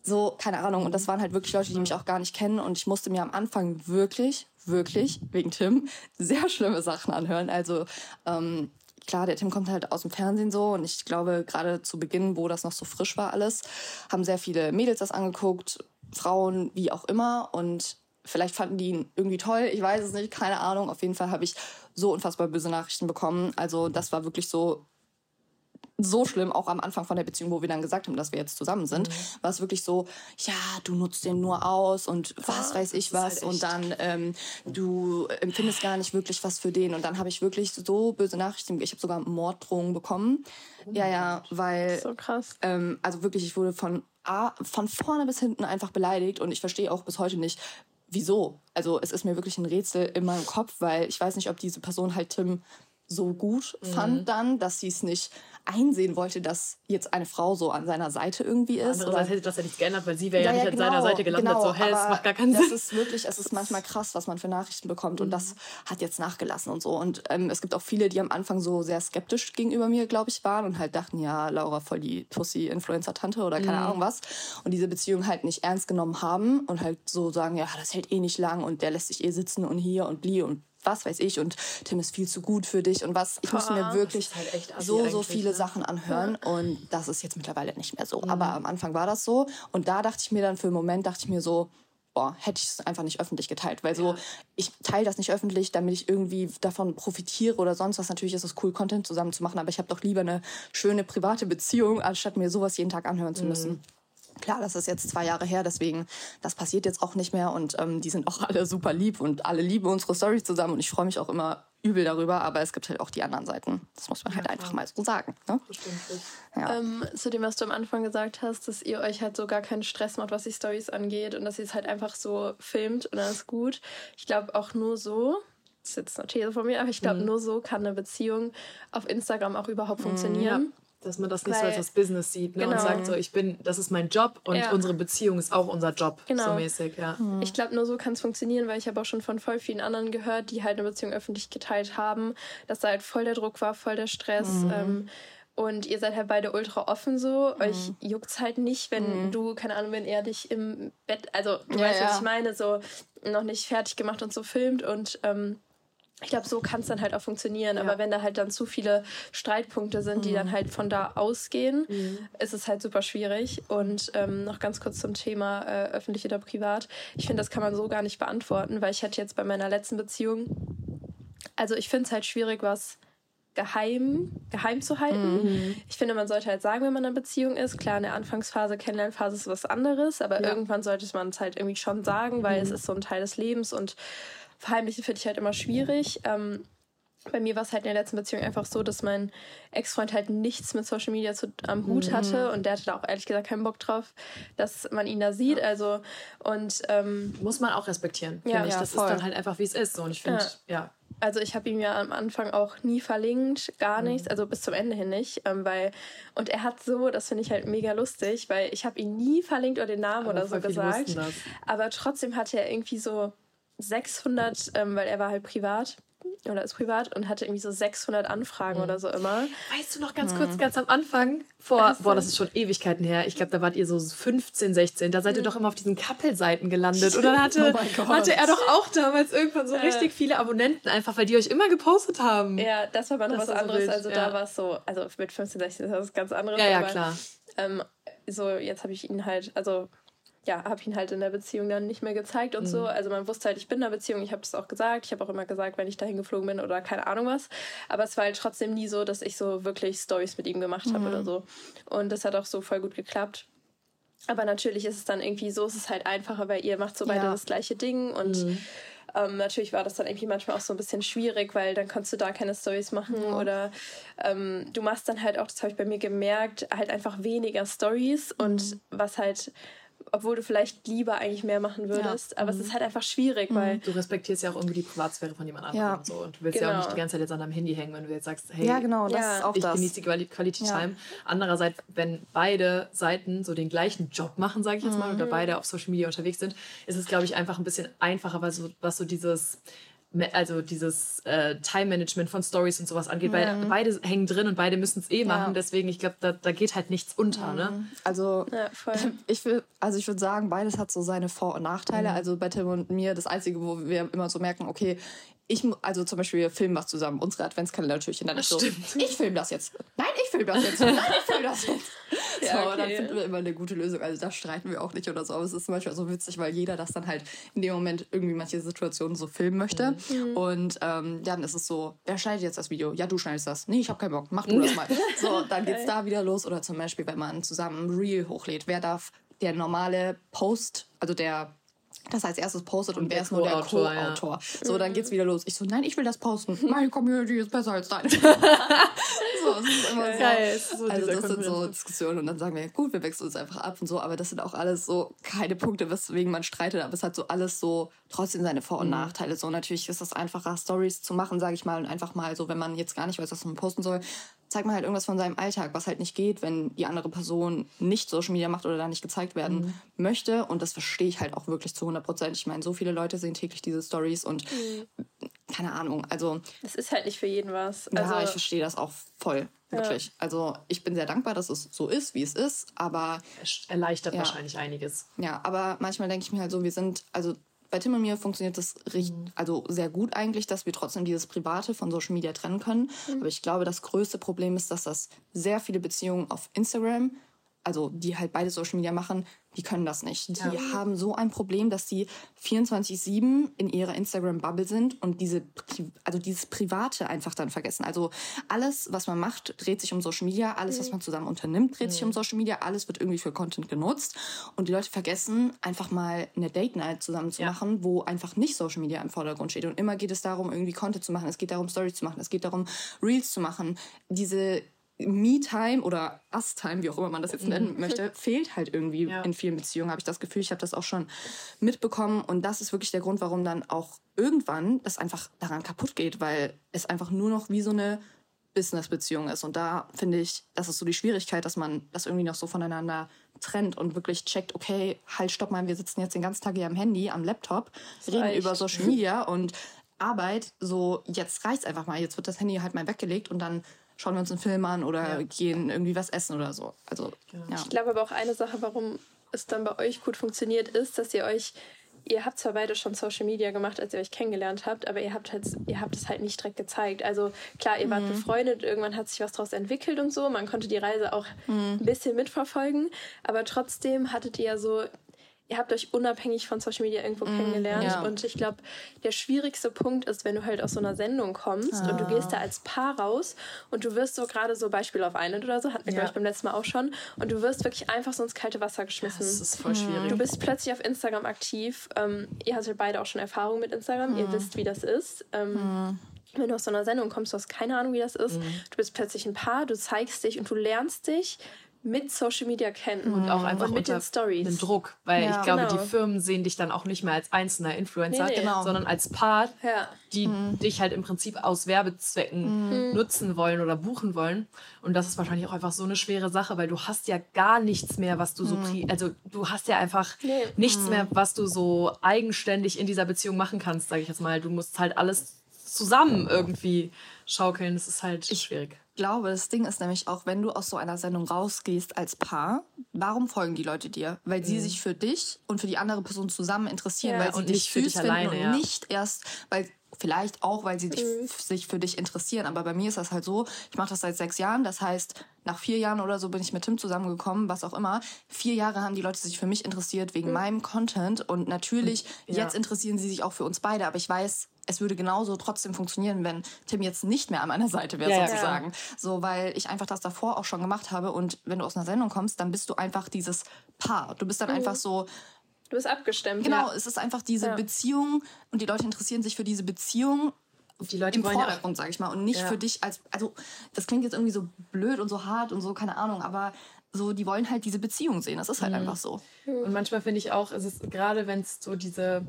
so, keine Ahnung. Und das waren halt wirklich Leute, die mich auch gar nicht kennen. Und ich musste mir am Anfang wirklich, wirklich, wegen Tim, sehr schlimme Sachen anhören. Also, ähm, klar, der Tim kommt halt aus dem Fernsehen so und ich glaube, gerade zu Beginn, wo das noch so frisch war alles, haben sehr viele Mädels das angeguckt, Frauen, wie auch immer und vielleicht fanden die ihn irgendwie toll, ich weiß es nicht, keine Ahnung. Auf jeden Fall habe ich so unfassbar böse Nachrichten bekommen. Also das war wirklich so so schlimm, auch am Anfang von der Beziehung, wo wir dann gesagt haben, dass wir jetzt zusammen sind, mhm. war es wirklich so, ja, du nutzt den nur aus und was ah, weiß ich was halt und dann ähm, du empfindest gar nicht wirklich was für den und dann habe ich wirklich so böse Nachrichten, ich habe sogar Morddrohungen bekommen. Oh ja, ja, weil so krass. Ähm, also wirklich, ich wurde von A, von vorne bis hinten einfach beleidigt und ich verstehe auch bis heute nicht, wieso. Also es ist mir wirklich ein Rätsel in meinem Kopf, weil ich weiß nicht, ob diese Person halt Tim so gut mhm. fand dann, dass sie es nicht einsehen wollte, dass jetzt eine Frau so an seiner Seite irgendwie ist. Andererseits hätte das ja nichts geändert, weil sie wäre ja, ja, nicht genau, an seiner Seite gelandet. Genau, so, hey, das macht gar keinen Sinn. Das ist wirklich, es ist manchmal krass, was man für Nachrichten bekommt. Und das hat jetzt nachgelassen und so. Und ähm, es gibt auch viele, die am Anfang so sehr skeptisch gegenüber mir, glaube ich, waren und halt dachten, ja, Laura voll die Pussy-Influencer-Tante oder keine mhm. Ahnung was. Und diese Beziehung halt nicht ernst genommen haben und halt so sagen, ja, das hält eh nicht lang und der lässt sich eh sitzen und hier und blie und was weiß ich und Tim ist viel zu gut für dich und was. Ich musste mir wirklich halt so, so viele ne? Sachen anhören ja. und das ist jetzt mittlerweile nicht mehr so. Mhm. Aber am Anfang war das so und da dachte ich mir dann für einen Moment, dachte ich mir so, boah, hätte ich es einfach nicht öffentlich geteilt. Weil so, ich teile das nicht öffentlich, damit ich irgendwie davon profitiere oder sonst was. Natürlich ist es cool, Content zusammen zu machen, aber ich habe doch lieber eine schöne private Beziehung, anstatt mir sowas jeden Tag anhören zu müssen. Klar, das ist jetzt zwei Jahre her, deswegen, das passiert jetzt auch nicht mehr und ähm, die sind auch alle super lieb und alle lieben unsere Stories zusammen und ich freue mich auch immer übel darüber, aber es gibt halt auch die anderen Seiten. Das muss man halt einfach mal so sagen. Ne? Ja. Ähm, zu dem, was du am Anfang gesagt hast, dass ihr euch halt so gar keinen Stress macht, was die Stories angeht und dass ihr es halt einfach so filmt und dann ist gut. Ich glaube auch nur so, das ist jetzt eine These von mir, aber ich glaube Mhm. nur so kann eine Beziehung auf Instagram auch überhaupt funktionieren. Dass man das nicht so Weil- als das Business sieht ne? und Genau. sagt so, ich bin, das ist mein Job und Ja. unsere Beziehung ist auch unser Job. Genau. So mäßig, ja. Ich glaube, nur so kann es funktionieren, weil ich habe auch schon von voll vielen anderen gehört, die halt eine Beziehung öffentlich geteilt haben, dass da halt voll der Druck war, voll der Stress. Ähm, und ihr seid halt beide ultra offen so. Euch juckt's halt nicht, wenn du, keine Ahnung, wenn er dich im Bett, also du Ja, weißt, was ja. ich meine, so noch nicht fertig gemacht und so filmt. Und ähm, ich glaube, so kann es dann halt auch funktionieren. Aber wenn da halt dann zu viele Streitpunkte sind, die dann halt von da ausgehen, ist es halt super schwierig. Und ähm, noch ganz kurz zum Thema äh, öffentlich oder privat. Ich finde, das kann man so gar nicht beantworten, weil ich hatte jetzt bei meiner letzten Beziehung, also ich finde es halt schwierig, was geheim, geheim zu halten. Ich finde, man sollte halt sagen, wenn man in einer Beziehung ist. Klar, in der Anfangsphase, Kennenlernphase ist was anderes, aber irgendwann sollte man es halt irgendwie schon sagen, weil es ist so ein Teil des Lebens und verheimlichen finde ich halt immer schwierig. Ähm, bei mir war es halt in der letzten Beziehung einfach so, dass mein Ex-Freund halt nichts mit Social Media zu, am Hut hatte und der hatte da auch ehrlich gesagt keinen Bock drauf, dass man ihn da sieht. Also und ähm, Muss man auch respektieren, Ja, finde ich. ja, das voll. ist dann halt einfach, wie es ist. So. Und ich finde, Ja. ja. also ich habe ihm ja am Anfang auch nie verlinkt, gar Mhm. nichts, also bis zum Ende hin nicht, ähm, weil und er hat so, das finde ich halt mega lustig, weil ich habe ihn nie verlinkt oder den Namen Aber oder so gesagt, aber trotzdem hatte er irgendwie so 600, ähm, weil er war halt privat oder ist privat und hatte irgendwie so 600 Anfragen Mhm. oder so immer. Weißt du noch ganz kurz, ganz am Anfang, vor, boah, das ist schon Ewigkeiten her, ich glaube, da wart ihr so 15, 16, da seid ihr doch immer auf diesen Couple-Seiten gelandet. Und dann hatte, Oh hatte er doch auch damals irgendwann so richtig viele Abonnenten, einfach weil die euch immer gepostet haben. Ja, das war aber noch Das was so anderes. wild, also ja. da war es so, also mit 15, 16 ist das was ganz anderes. Ja, ja, aber, klar. Ähm, so, jetzt habe ich ihn halt, also ja, habe ich ihn halt in der Beziehung dann nicht mehr gezeigt und Mhm. so. Also man wusste halt, ich bin in der Beziehung, ich habe das auch gesagt. Ich habe auch immer gesagt, wenn ich dahin geflogen bin oder keine Ahnung was. Aber es war halt trotzdem nie so, dass ich so wirklich Stories mit ihm gemacht habe oder so. Und das hat auch so voll gut geklappt. Aber natürlich ist es dann irgendwie so, es ist halt einfacher, weil ihr macht so beide Ja. das gleiche Ding und Mhm. ähm, natürlich war das dann irgendwie manchmal auch so ein bisschen schwierig, weil dann konntest du da keine Stories machen oder ähm, du machst dann halt auch, das habe ich bei mir gemerkt, halt einfach weniger Stories und was halt, obwohl du vielleicht lieber eigentlich mehr machen würdest, aber es ist halt einfach schwierig, weil Du respektierst ja auch irgendwie die Privatsphäre von jemand anderem Ja. und so. Und du willst ja auch Genau. nicht die ganze Zeit jetzt an deinem Handy hängen, wenn du jetzt sagst, hey, Ja, genau, das Ja. ist auch ich das. genieße die Quali Quality Ja. Time. Andererseits, wenn beide Seiten so den gleichen Job machen, sage ich jetzt mal, Mhm. oder beide auf Social Media unterwegs sind, ist es, glaube ich, einfach ein bisschen einfacher, weil so, was so dieses also dieses äh, Time-Management von Stories und sowas angeht, weil beide hängen drin und beide müssen es eh machen. Deswegen, ich glaube, da, da geht halt nichts unter. Ne? Also ja, voll. ich will, also ich würde sagen, beides hat so seine Vor- und Nachteile. Mhm. Also bei Tim und mir das Einzige, wo wir immer so merken, okay, ich, also zum Beispiel, wir filmen was zusammen, unsere Adventskalender-Türchen, dann ist so, ich filme das jetzt. Nein, ich filme das jetzt. Nein, ich filme das jetzt. Ja, so, okay. dann finden wir immer eine gute Lösung. Also da streiten wir auch nicht oder so. Aber es ist manchmal so witzig, weil jeder das dann halt in dem Moment irgendwie manche Situationen so filmen möchte. Mhm. Und ähm, dann ist es so, wer schneidet jetzt das Video? Ja, du schneidest das. Nee, ich habe keinen Bock. Mach du das mal. So, dann geht's da wieder los. Oder zum Beispiel, wenn man zusammen ein Reel hochlädt. Wer darf der normale Post, also der das als erstes postet und, Und wer ist nur der Co-Autor, ja. So, dann geht's wieder los. Ich so, nein, ich will das posten. Meine Community ist besser als deine. so, es ist immer so. Geil, so also das sind so. Diskussionen und dann sagen wir, gut, wir wechseln uns einfach ab und so, aber das sind auch alles so keine Punkte, weswegen man streitet, aber es hat so alles so trotzdem seine Vor- Mhm. und Nachteile. So natürlich ist es einfacher, Stories zu machen, sage ich mal, und einfach mal so, wenn man jetzt gar nicht weiß, was man posten soll, zeigt man halt irgendwas von seinem Alltag, was halt nicht geht, wenn die andere Person nicht Social Media macht oder da nicht gezeigt werden Mhm. möchte. Und das verstehe ich halt auch wirklich zu 100 Prozent. Ich meine, so viele Leute sehen täglich diese Stories und Mhm. keine Ahnung, also Es ist halt nicht für jeden was. ja, Also, ich verstehe das auch voll, wirklich. Also ich bin sehr dankbar, dass es so ist, wie es ist, aber Es erleichtert Ja. wahrscheinlich einiges. ja, aber manchmal denke ich mir halt so, wir sind, also bei Tim und mir funktioniert das richt, also sehr gut eigentlich, dass wir trotzdem dieses Private von Social Media trennen können. Aber ich glaube, das größte Problem ist, dass das sehr viele Beziehungen auf Instagram also die halt beide Social Media machen, die können das nicht. Die ja. haben so ein Problem, dass sie 24-7 in ihrer Instagram-Bubble sind und diese, also dieses Private einfach dann vergessen. Also alles, was man macht, dreht sich um Social Media. Alles, mhm. was man zusammen unternimmt, dreht mhm. sich um. Social Media. Alles wird irgendwie für Content genutzt. Und die Leute vergessen, einfach mal eine Date Night zusammen zu ja. machen, wo einfach nicht Social Media im Vordergrund steht. Und immer geht es darum, irgendwie Content zu machen. Es geht darum, Stories zu machen. Es geht darum, Reels zu machen. Diese Me-Time oder Us-Time, wie auch immer man das jetzt nennen mhm. möchte, fehlt halt irgendwie ja. in vielen Beziehungen, habe ich das Gefühl. Ich habe das auch schon mitbekommen. Und das ist wirklich der Grund, warum dann auch irgendwann das einfach daran kaputt geht, weil es einfach nur noch wie so eine Business-Beziehung ist. Und da finde ich, das ist so die Schwierigkeit, dass man das irgendwie noch so voneinander trennt und wirklich checkt, okay, halt, stopp mal, wir sitzen jetzt den ganzen Tag hier am Handy, am Laptop, reden reicht. über Social Media und Arbeit, so jetzt reicht's einfach mal, jetzt wird das Handy halt mal weggelegt und dann schauen wir uns einen Film an oder ja. gehen irgendwie was essen oder so. Also, genau. ja. Ich glaube aber auch eine Sache, warum es dann bei euch gut funktioniert, ist, dass ihr euch ihr habt zwar beide schon Social Media gemacht, als ihr euch kennengelernt habt, aber ihr habt halt, ihr habt es halt nicht direkt gezeigt. Also klar, ihr wart mhm. befreundet, irgendwann hat sich was daraus entwickelt und so. Man konnte die Reise auch mhm. ein bisschen mitverfolgen, aber trotzdem hattet ihr ja so ihr habt euch unabhängig von Social Media irgendwo mm, kennengelernt. Ja. Und ich glaube, der schwierigste Punkt ist, wenn du halt aus so einer Sendung kommst ah. und du gehst da als Paar raus und du wirst so gerade so Beispiel auf Island oder so, hatten wir, ja. glaube ich, beim letzten Mal auch schon, und du wirst wirklich einfach so ins kalte Wasser geschmissen. Das ist voll schwierig. Du bist plötzlich auf Instagram aktiv. Ähm, ihr hattet beide auch schon Erfahrung mit Instagram, mm. ihr wisst, wie das ist. Ähm, mm wenn du aus so einer Sendung kommst, du hast keine Ahnung, wie das ist. Mhm. Du bist plötzlich ein Paar, du zeigst dich und du lernst dich mit Social Media kennen und auch einfach und mit den Stories. Den Druck, weil ja. ich glaube, genau. die Firmen sehen dich dann auch nicht mehr als einzelner Influencer, nee, nee. Genau. sondern als Part, ja. die mhm. dich halt im Prinzip aus Werbezwecken mhm. nutzen wollen oder buchen wollen. Und das ist wahrscheinlich auch einfach so eine schwere Sache, weil du hast ja gar nichts mehr, was du so, mhm. also du hast ja einfach nee. nichts mehr, mhm. was du so eigenständig in dieser Beziehung machen kannst, sage ich jetzt mal. Du musst halt alles zusammen irgendwie schaukeln. Das ist halt ich schwierig glaube, das Ding ist nämlich auch, wenn du aus so einer Sendung rausgehst als Paar, warum folgen die Leute dir? Weil mhm. sie sich für dich und für die andere Person zusammen interessieren, ja, weil sie und dich für dich alleine, und ja. nicht erst, weil vielleicht auch, weil sie dich, mhm. sich für dich interessieren. Aber bei mir ist das halt so, ich mache das seit sechs Jahren, das heißt, nach vier Jahren oder so bin ich mit Tim zusammengekommen, was auch immer. Vier Jahre haben die Leute sich für mich interessiert wegen mhm. meinem Content und natürlich, ja. jetzt interessieren sie sich auch für uns beide, aber ich weiß, es würde genauso trotzdem funktionieren, wenn Tim jetzt nicht mehr an meiner Seite wäre, ja, sozusagen. Ja. So, weil ich einfach das davor auch schon gemacht habe. Und wenn du aus einer Sendung kommst, dann bist du einfach dieses Paar. Du bist dann mhm. einfach so. Du bist abgestimmt. Genau, ja. es ist einfach diese Beziehung und die Leute interessieren sich für diese Beziehung die Leute im Vordergrund, sag ich mal, und nicht für dich als, also das klingt jetzt irgendwie so blöd und so hart und so, keine Ahnung, aber so, die wollen halt diese Beziehung sehen. Das ist halt mhm. einfach so. Und manchmal finde ich auch, es ist gerade, wenn es so diese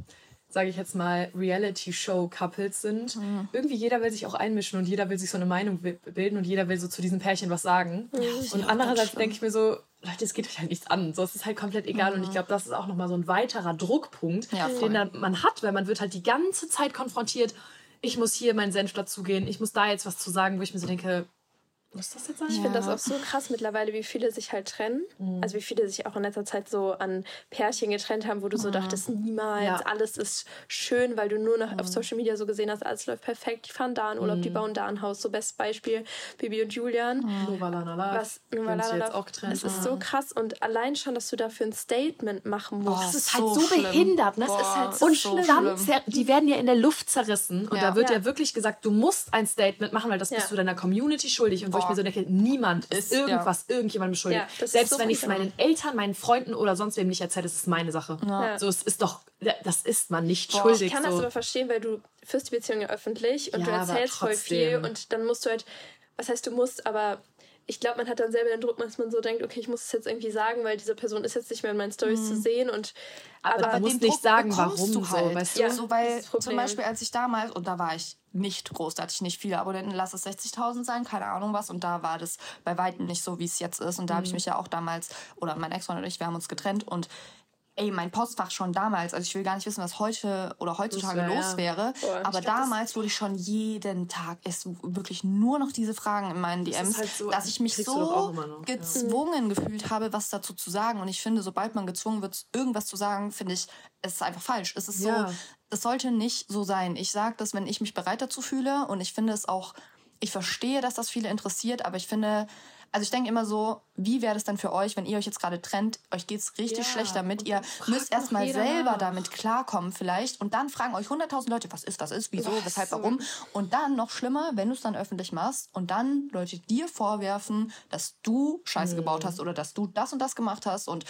sage ich jetzt mal, Reality-Show-Couples sind. Mhm. Irgendwie jeder will sich auch einmischen und jeder will sich so eine Meinung bilden und jeder will so zu diesem Pärchen was sagen. Ja, und andererseits denke ich mir so, Leute, es geht euch halt nichts an. So, es ist halt komplett egal. Mhm. Und ich glaube, das ist auch nochmal so ein weiterer Druckpunkt, ja, den man hat, weil man wird halt die ganze Zeit konfrontiert. Ich muss hier meinen Senf dazugehen, ich muss da jetzt was zu sagen, wo ich mir so denke, muss das jetzt sein? Ich ja. finde das auch so krass mittlerweile, wie viele sich halt trennen. Mhm. Also wie viele sich auch in letzter Zeit so an Pärchen getrennt haben, wo du so mhm. dachtest, niemals, ja. alles ist schön, weil du nur noch mhm. auf Social Media so gesehen hast, alles läuft perfekt, die fahren da in Urlaub, die mhm. bauen da ein Haus. So bestes Beispiel, Bibi und Julian. Mhm. Was jetzt auch getrennt. Es ist so krass und allein schon, dass du dafür ein Statement machen musst. Oh, das ist halt so, so behindert. Ne? Das ist halt so und schlimm. Dann, die werden ja in der Luft zerrissen und ja. da wird ja. wirklich gesagt, du musst ein Statement machen, weil das bist du deiner Community schuldig und wo ich mir so denke, niemand ist irgendwas ja. irgendjemandem schuldig. Ja, Selbst so wenn ich es meinen Eltern, meinen Freunden oder sonst wem nicht erzähle, ist es meine Sache. Ja. So, es ist doch, das ist man nicht Boah, schuldig. Ich kann so. das aber verstehen, weil du führst die Beziehung ja öffentlich und du erzählst voll viel und dann musst du halt, was heißt du musst, aber ich glaube, man hat dann selber den Druck, dass man so denkt, okay, ich muss es jetzt irgendwie sagen, weil diese Person ist jetzt nicht mehr in meinen Stories mhm. zu sehen und aber, aber du musst nicht sagen, warum du halt. so, weißt du? Ja, so, weil zum Beispiel, als ich damals, und da war ich nicht groß, da hatte ich nicht viele Abonnenten, lass es 60.000 sein, keine Ahnung was, und da war das bei weitem nicht so, wie es jetzt ist, und da mhm. habe ich mich ja auch damals, oder mein Ex-Freund und ich, wir haben uns getrennt, und ey, mein Postfach schon damals, also ich will gar nicht wissen, was heute oder heutzutage wär, los wäre, Boah, aber damals wurde ich schon jeden Tag, es wirklich nur noch diese Fragen in meinen DMs, das halt so, dass ich mich so gezwungen ja. gefühlt habe, was dazu zu sagen. Und ich finde, sobald man gezwungen wird, irgendwas zu sagen, finde ich, es ist einfach falsch. Es ist ja. so, es sollte nicht so sein. Ich sage das, wenn ich mich bereit dazu fühle und ich finde es auch, ich verstehe, dass das viele interessiert, aber ich finde, Also ich denke immer so, wie wäre das denn für euch, wenn ihr euch jetzt gerade trennt, euch geht's richtig Ja, schlecht damit, ihr dann müsst erstmal selber nach. damit klarkommen vielleicht und dann fragen euch hunderttausend Leute, was ist, was ist, wieso, Was? weshalb, warum und dann noch schlimmer, wenn du es dann öffentlich machst und dann Leute dir vorwerfen, dass du Scheiße gebaut Mhm. hast oder dass du das und das gemacht hast und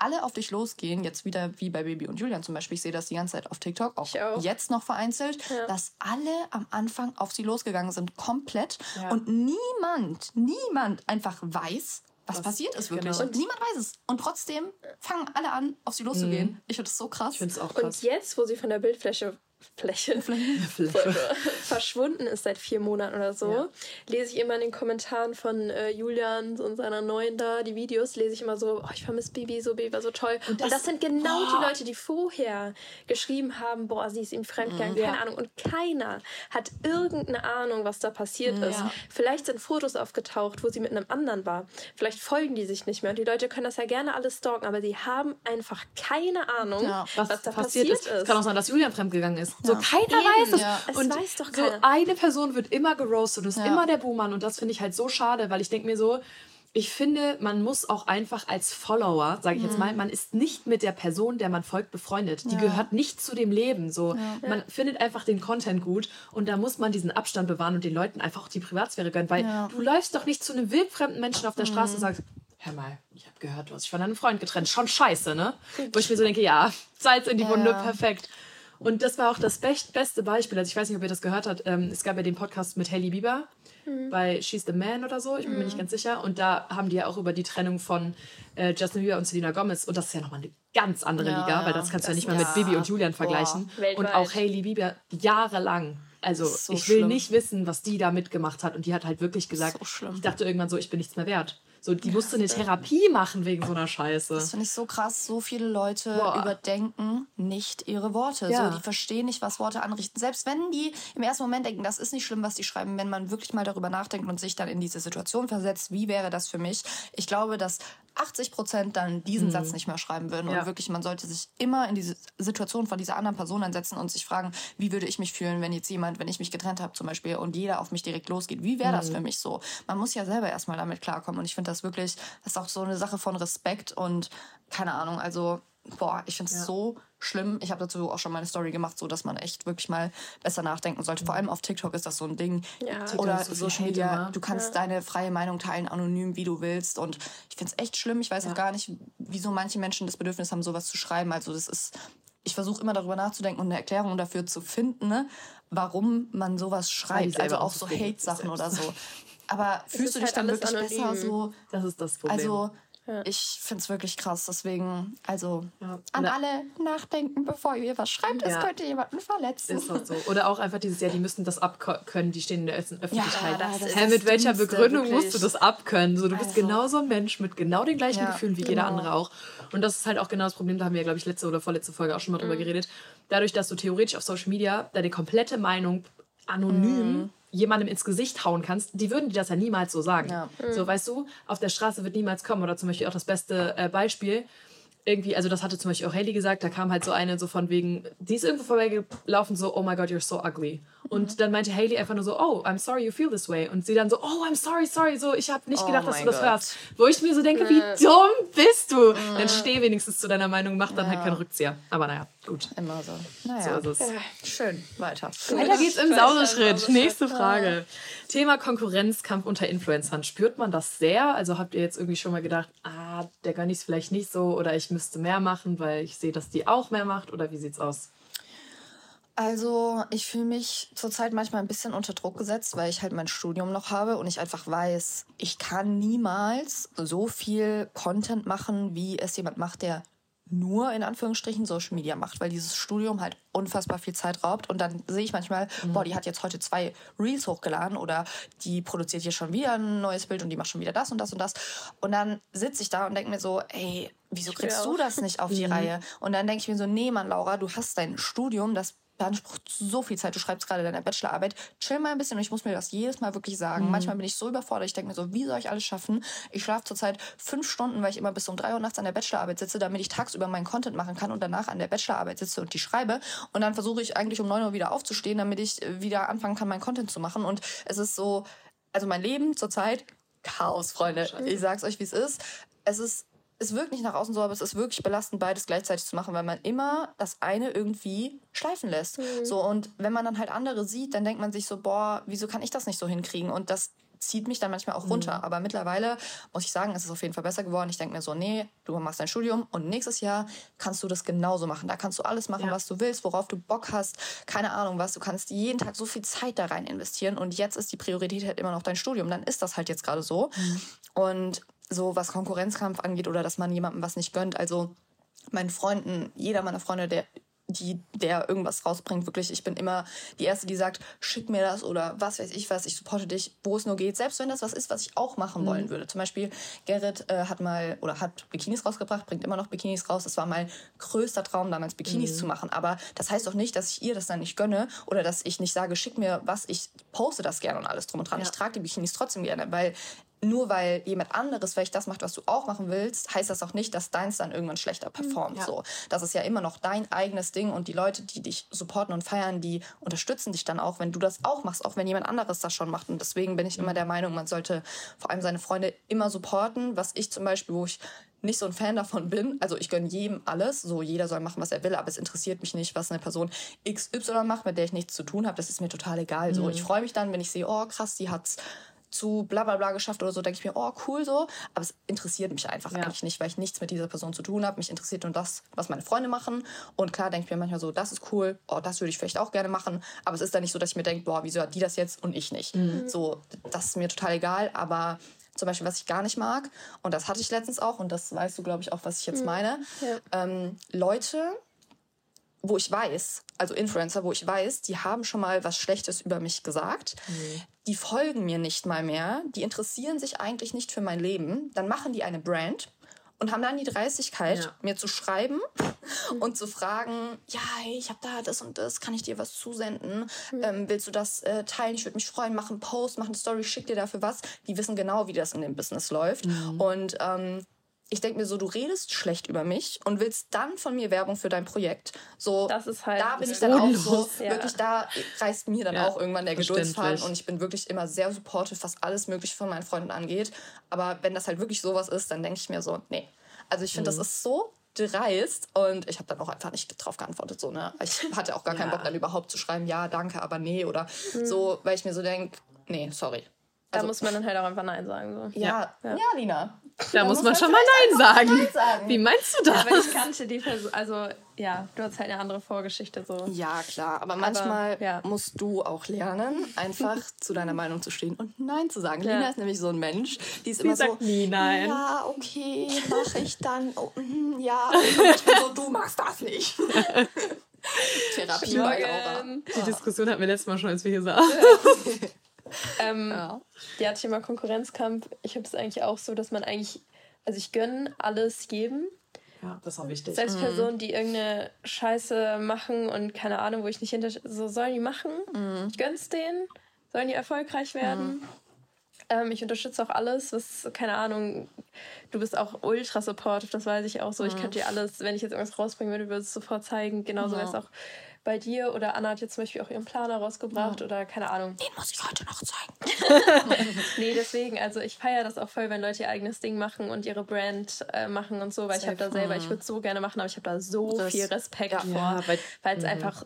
alle auf dich losgehen, jetzt wieder wie bei Baby und Julian zum Beispiel, ich sehe das die ganze Zeit auf TikTok, auch, auch. jetzt noch vereinzelt, Ja. dass alle am Anfang auf sie losgegangen sind, komplett Ja. und niemand, niemand einfach weiß, was, Was- passiert ist wirklich. genau. Und niemand weiß es. Und trotzdem fangen alle an, auf sie loszugehen. Ich finde das so krass. Ich finde es auch Und krass. jetzt, wo sie von der Bildfläche Fläche verschwunden ist seit vier Monaten oder so, Ja. lese ich immer in den Kommentaren von äh, Julian und seiner neuen da, die Videos, lese ich immer so, oh, ich vermisse Bibi, so Bibi war so toll. Und das, das- sind genau boah. die Leute, die vorher geschrieben haben, boah, sie ist ihm fremdgegangen, keine Ja. Ahnung. Und keiner hat irgendeine Ahnung, was da passiert ist. Ja. Vielleicht sind Fotos aufgetaucht, wo sie mit einem anderen war. Vielleicht folgen die sich nicht mehr. Und die Leute können das ja gerne alles stalken, aber sie haben einfach keine Ahnung, Ja. was, was, da passiert, ist. Es kann auch sein, dass Julian fremdgegangen ist. So Ja. keiner Eben. weiß es. Ja. Es und weiß doch so keiner. eine Person wird immer geroastet und ist Ja. immer der Buhmann und das finde ich halt so schade, weil ich denke mir so, ich finde, man muss auch einfach als Follower, sage ich Mhm. jetzt mal, man ist nicht mit der Person, der man folgt, befreundet. Die Ja. gehört nicht zu dem Leben. So, man findet einfach den Content gut und da muss man diesen Abstand bewahren und den Leuten einfach auch die Privatsphäre gönnen, weil Ja. Mhm. du läufst doch nicht zu einem wildfremden Menschen auf der Straße und sagst, hör mal, ich habe gehört, du hast dich von deinem Freund getrennt. Schon scheiße, ne? Wo ich mir so denke, ja, Salz in die Wunde, Ja. perfekt. Und das war auch das best, beste Beispiel. Also ich weiß nicht, ob ihr das gehört habt. Ähm, es gab ja den Podcast mit Hailey Bieber bei She's the Man oder so. Ich bin mir nicht ganz sicher. Und da haben die ja auch über die Trennung von äh, Justin Bieber und Selena Gomez. Und das ist ja nochmal eine ganz andere Ja, Liga, weil das kannst du ja Das- nicht mal mit ja. Bibi und Julian vergleichen. Boah. Und auch Hailey Bieber jahrelang. Also Das so ich will schlimm. nicht wissen, was die da mitgemacht hat. Und die hat halt wirklich gesagt, So ich dachte irgendwann so, ich bin nichts mehr wert. So, die musste eine Therapie machen wegen so einer Scheiße. Das finde ich so krass. So viele Leute Boah. überdenken nicht ihre Worte. Ja. So, die verstehen nicht, was Worte anrichten. Selbst wenn die im ersten Moment denken, das ist nicht schlimm, was die schreiben, wenn man wirklich mal darüber nachdenkt und sich dann in diese Situation versetzt, wie wäre das für mich? Ich glaube, dass 80 Prozent dann diesen Satz nicht mehr schreiben würden. Mhm. Ja. Und wirklich, man sollte sich immer in diese Situation von dieser anderen Person einsetzen und sich fragen, wie würde ich mich fühlen, wenn jetzt jemand, wenn ich mich getrennt habe zum Beispiel und jeder auf mich direkt losgeht. Wie wäre Mhm. das für mich so? Man muss ja selber erstmal damit klarkommen. Und ich finde das wirklich, das ist auch so eine Sache von Respekt und keine Ahnung, also boah, ich finde es Ja. so schlimm. Ich habe dazu auch schon mal eine Story gemacht, so dass man echt wirklich mal besser nachdenken sollte. Vor allem auf TikTok ist das so ein Ding. Ja. TikTok Oder ist so Social Media, du kannst deine freie Meinung teilen, anonym, wie du willst. Und ich finde es echt schlimm. Ich weiß Ja. auch gar nicht, wieso manche Menschen das Bedürfnis haben, sowas zu schreiben. Also das ist, ich versuche immer darüber nachzudenken und eine Erklärung dafür zu finden, ne, warum man sowas schreibt. Also auch so Hate-Sachen oder so. Aber fühlst du dich halt dann wirklich besser anonym. so? Das ist das Problem. Also, ich finde es wirklich krass. Deswegen, also Ja. an Oder- alle nachdenken, bevor ihr was schreibt. Es Ja. könnte jemanden verletzen. Ist das so. Oder auch einfach dieses, ja, die müssten das abkönnen, die stehen in der Öffentlichkeit. das ist Hä, das mit welcher Begründung wirklich. musst du das abkönnen? So, du bist Also. genauso ein Mensch mit genau den gleichen Ja, Gefühlen wie jeder genau. andere auch. Und das ist halt auch genau das Problem, da haben wir, glaube ich, letzte oder vorletzte Folge auch schon mal drüber Mhm. geredet. Dadurch, dass du theoretisch auf Social Media deine komplette Meinung anonym Mhm. Jemandem ins Gesicht hauen kannst, die würden dir das ja niemals so sagen. Ja. So, weißt du, auf der Straße wird niemals kommen. Oder zum Beispiel auch das beste äh, Beispiel. Irgendwie, also das hatte zum Beispiel auch Haley gesagt, da kam halt so eine so von wegen, die ist irgendwo vorbeigelaufen, so, oh my god, you're so ugly. Und dann meinte Haley einfach nur so, oh, I'm sorry you feel this way. Und sie dann so, oh, I'm sorry, sorry, so, ich habe nicht Oh gedacht, dass du das Gott. hörst. Wo ich mir so denke, wie dumm bist du? Dann steh wenigstens zu deiner Meinung, mach dann halt keinen Rückzieher. Aber naja, gut. Immer so. So Naja, ist es. schön. Weiter. Weiter geht's im Sauseschritt. Nächste Frage. Thema Konkurrenzkampf unter Influencern. Spürt man das sehr? Also habt ihr jetzt irgendwie schon mal gedacht, ah, der gönn ich vielleicht nicht so oder ich müsste mehr machen, weil ich sehe, dass die auch mehr macht oder wie sieht's aus? Also, ich fühle mich zurzeit manchmal ein bisschen unter Druck gesetzt, weil ich halt mein Studium noch habe und ich einfach weiß, ich kann niemals so viel Content machen, wie es jemand macht, der nur in Anführungsstrichen Social Media macht, weil dieses Studium halt unfassbar viel Zeit raubt. Und dann sehe ich manchmal, boah, die hat jetzt heute zwei Reels hochgeladen oder die produziert hier schon wieder ein neues Bild und die macht schon wieder das und das und das. Und dann sitze ich da und denke mir so, ey, wieso kriegst du das nicht auf die Reihe? Und dann denke ich mir so, nee, Mann, Laura, du hast dein Studium, das beansprucht so viel Zeit. Du schreibst gerade deine Bachelorarbeit. Chill mal ein bisschen und ich muss mir das jedes Mal wirklich sagen. Manchmal bin ich so überfordert. Ich denke mir so, wie soll ich alles schaffen? Ich schlafe zurzeit fünf Stunden, weil ich immer bis um drei Uhr nachts an der Bachelorarbeit sitze, damit ich tagsüber meinen Content machen kann und danach an der Bachelorarbeit sitze und die schreibe. Und dann versuche ich eigentlich um neun Uhr wieder aufzustehen, damit ich äh, wieder anfangen kann, meinen Content zu machen. Und es ist so, also mein Leben zurzeit Chaos, Freunde. Ich sag's euch, wie es ist. Es ist es wirkt nicht nach außen so, aber es ist wirklich belastend, beides gleichzeitig zu machen, weil man immer das eine irgendwie schleifen lässt. Mhm. So, und wenn man dann halt andere sieht, dann denkt man sich so, boah, wieso kann ich das nicht so hinkriegen? Und das zieht mich dann manchmal auch runter. Mhm. Aber mittlerweile muss ich sagen, es ist auf jeden Fall besser geworden. Ich denke mir so, nee, du machst dein Studium und nächstes Jahr kannst du das genauso machen. Da kannst du alles machen, ja. was du willst, worauf du Bock hast. Keine Ahnung was. Du kannst jeden Tag so viel Zeit da rein investieren. Und jetzt ist die Priorität halt immer noch dein Studium. Dann ist das halt jetzt gerade so. Mhm. Und so was Konkurrenzkampf angeht oder dass man jemandem was nicht gönnt. Also meinen Freunden, jeder meiner Freunde, der die, der irgendwas rausbringt, wirklich, ich bin immer die Erste, die sagt, schick mir das oder was weiß ich was, ich supporte dich, wo es nur geht, selbst wenn das was ist, was ich auch machen mhm. wollen würde. Zum Beispiel, Gerrit äh, hat mal oder hat Bikinis rausgebracht, bringt immer noch Bikinis raus. Das war mein größter Traum, damals Bikinis mhm. zu machen. Aber das heißt doch nicht, dass ich ihr das dann nicht gönne oder dass ich nicht sage, schick mir was, ich poste das gerne und alles drum und dran. Ja. Ich trage die Bikinis trotzdem gerne, weil nur weil jemand anderes vielleicht das macht, was du auch machen willst, heißt das auch nicht, dass deins dann irgendwann schlechter performt. Ja. So, das ist ja immer noch dein eigenes Ding und die Leute, die dich supporten und feiern, die unterstützen dich dann auch, wenn du das auch machst, auch wenn jemand anderes das schon macht. Und deswegen bin ich immer der Meinung, man sollte vor allem seine Freunde immer supporten. Was ich zum Beispiel, wo ich nicht so ein Fan davon bin. Also ich gönne jedem alles. So jeder soll machen, was er will, aber es interessiert mich nicht, was eine Person XY macht, mit der ich nichts zu tun habe. Das ist mir total egal. So, ich freue mich dann, wenn ich sehe, oh krass, die hat's zu bla bla bla geschafft oder so, denke ich mir, oh cool so. Aber es interessiert mich einfach ja. eigentlich nicht, weil ich nichts mit dieser Person zu tun habe. Mich interessiert nur das, was meine Freunde machen. Und klar denke ich mir manchmal so, das ist cool, oh, das würde ich vielleicht auch gerne machen. Aber es ist dann nicht so, dass ich mir denke, boah, wieso hat die das jetzt und ich nicht. Mhm. So, das ist mir total egal. Aber zum Beispiel, was ich gar nicht mag, und das hatte ich letztens auch, und das weißt du, glaube ich, auch, was ich jetzt mhm. meine. Ja. Ähm, Leute, wo ich weiß, also Influencer, wo ich weiß, die haben schon mal was Schlechtes über mich gesagt. Mhm. Die folgen mir nicht mal mehr. Die interessieren sich eigentlich nicht für mein Leben. Dann machen die eine Brand und haben dann die Dreistigkeit, ja. mir zu schreiben und zu fragen, ja, hey, ich habe da das und das, kann ich dir was zusenden? Mhm. Ähm, willst du das äh, teilen? Ich würde mich freuen, mach einen Post, mach eine Story, schick dir dafür was. Die wissen genau, wie das in dem Business läuft. Mhm. Und ähm, ich denke mir so, du redest schlecht über mich und willst dann von mir Werbung für dein Projekt. So, das ist halt da bin ich dann auch so, ja. wirklich, da reißt mir dann ja, auch irgendwann der Geduldsfaden und ich bin wirklich immer sehr supportive, was alles Mögliche von meinen Freunden angeht. Aber wenn das halt wirklich sowas ist, dann denke ich mir so, nee. Also ich finde, mhm. das ist so dreist und ich habe dann auch einfach nicht drauf geantwortet. So, ne? Ich hatte auch gar ja. keinen Bock dann überhaupt zu schreiben, ja, danke, aber nee oder mhm. so, weil ich mir so denke, nee, sorry. Also, da muss man dann halt auch einfach Nein sagen. So. Ja, ja, ja Lina. Da, da muss man, man schon mal Nein sagen. Nein sagen. Wie meinst du das? Ja, aber ich kannte die Person, also ja, du hast halt eine andere Vorgeschichte so. Ja, klar, aber manchmal aber, ja. musst du auch lernen, einfach zu deiner Meinung zu stehen und Nein zu sagen. Ja. Lina ist nämlich so ein Mensch, die ist die immer sagt so, nie Nein. Ja, okay, mache ich dann. Oh, mm, ja, und ich bin so, du machst das nicht. Therapie bei Aura. Die Diskussion hatten wir letztes Mal schon, als wir hier saßen. ähm, ja. ja, Thema Konkurrenzkampf. Ich habe es eigentlich auch so, dass man eigentlich, also ich gönne alles jedem. Ja, das ist auch wichtig. Selbst mhm. Personen, die irgendeine Scheiße machen und keine Ahnung, wo ich nicht hinter. So sollen die machen. Mhm. Ich gönn's denen. Sollen die erfolgreich werden. Mhm. Ähm, ich unterstütze auch alles, was, keine Ahnung, du bist auch ultra supportive, das weiß ich auch so. Ich mhm. könnte dir alles, wenn ich jetzt irgendwas rausbringen würde, würde es sofort zeigen. Genauso wäre es auch bei dir oder Anna hat jetzt zum Beispiel auch ihren Planer rausgebracht ja. oder keine Ahnung. Den muss ich heute noch zeigen. nee, deswegen, also ich feiere das auch voll, wenn Leute ihr eigenes Ding machen und ihre Brand äh, machen und so, weil Sehr ich habe da selber, ich würde es so gerne machen, aber ich habe da so das, viel Respekt ja. vor, ja, weil es mhm. einfach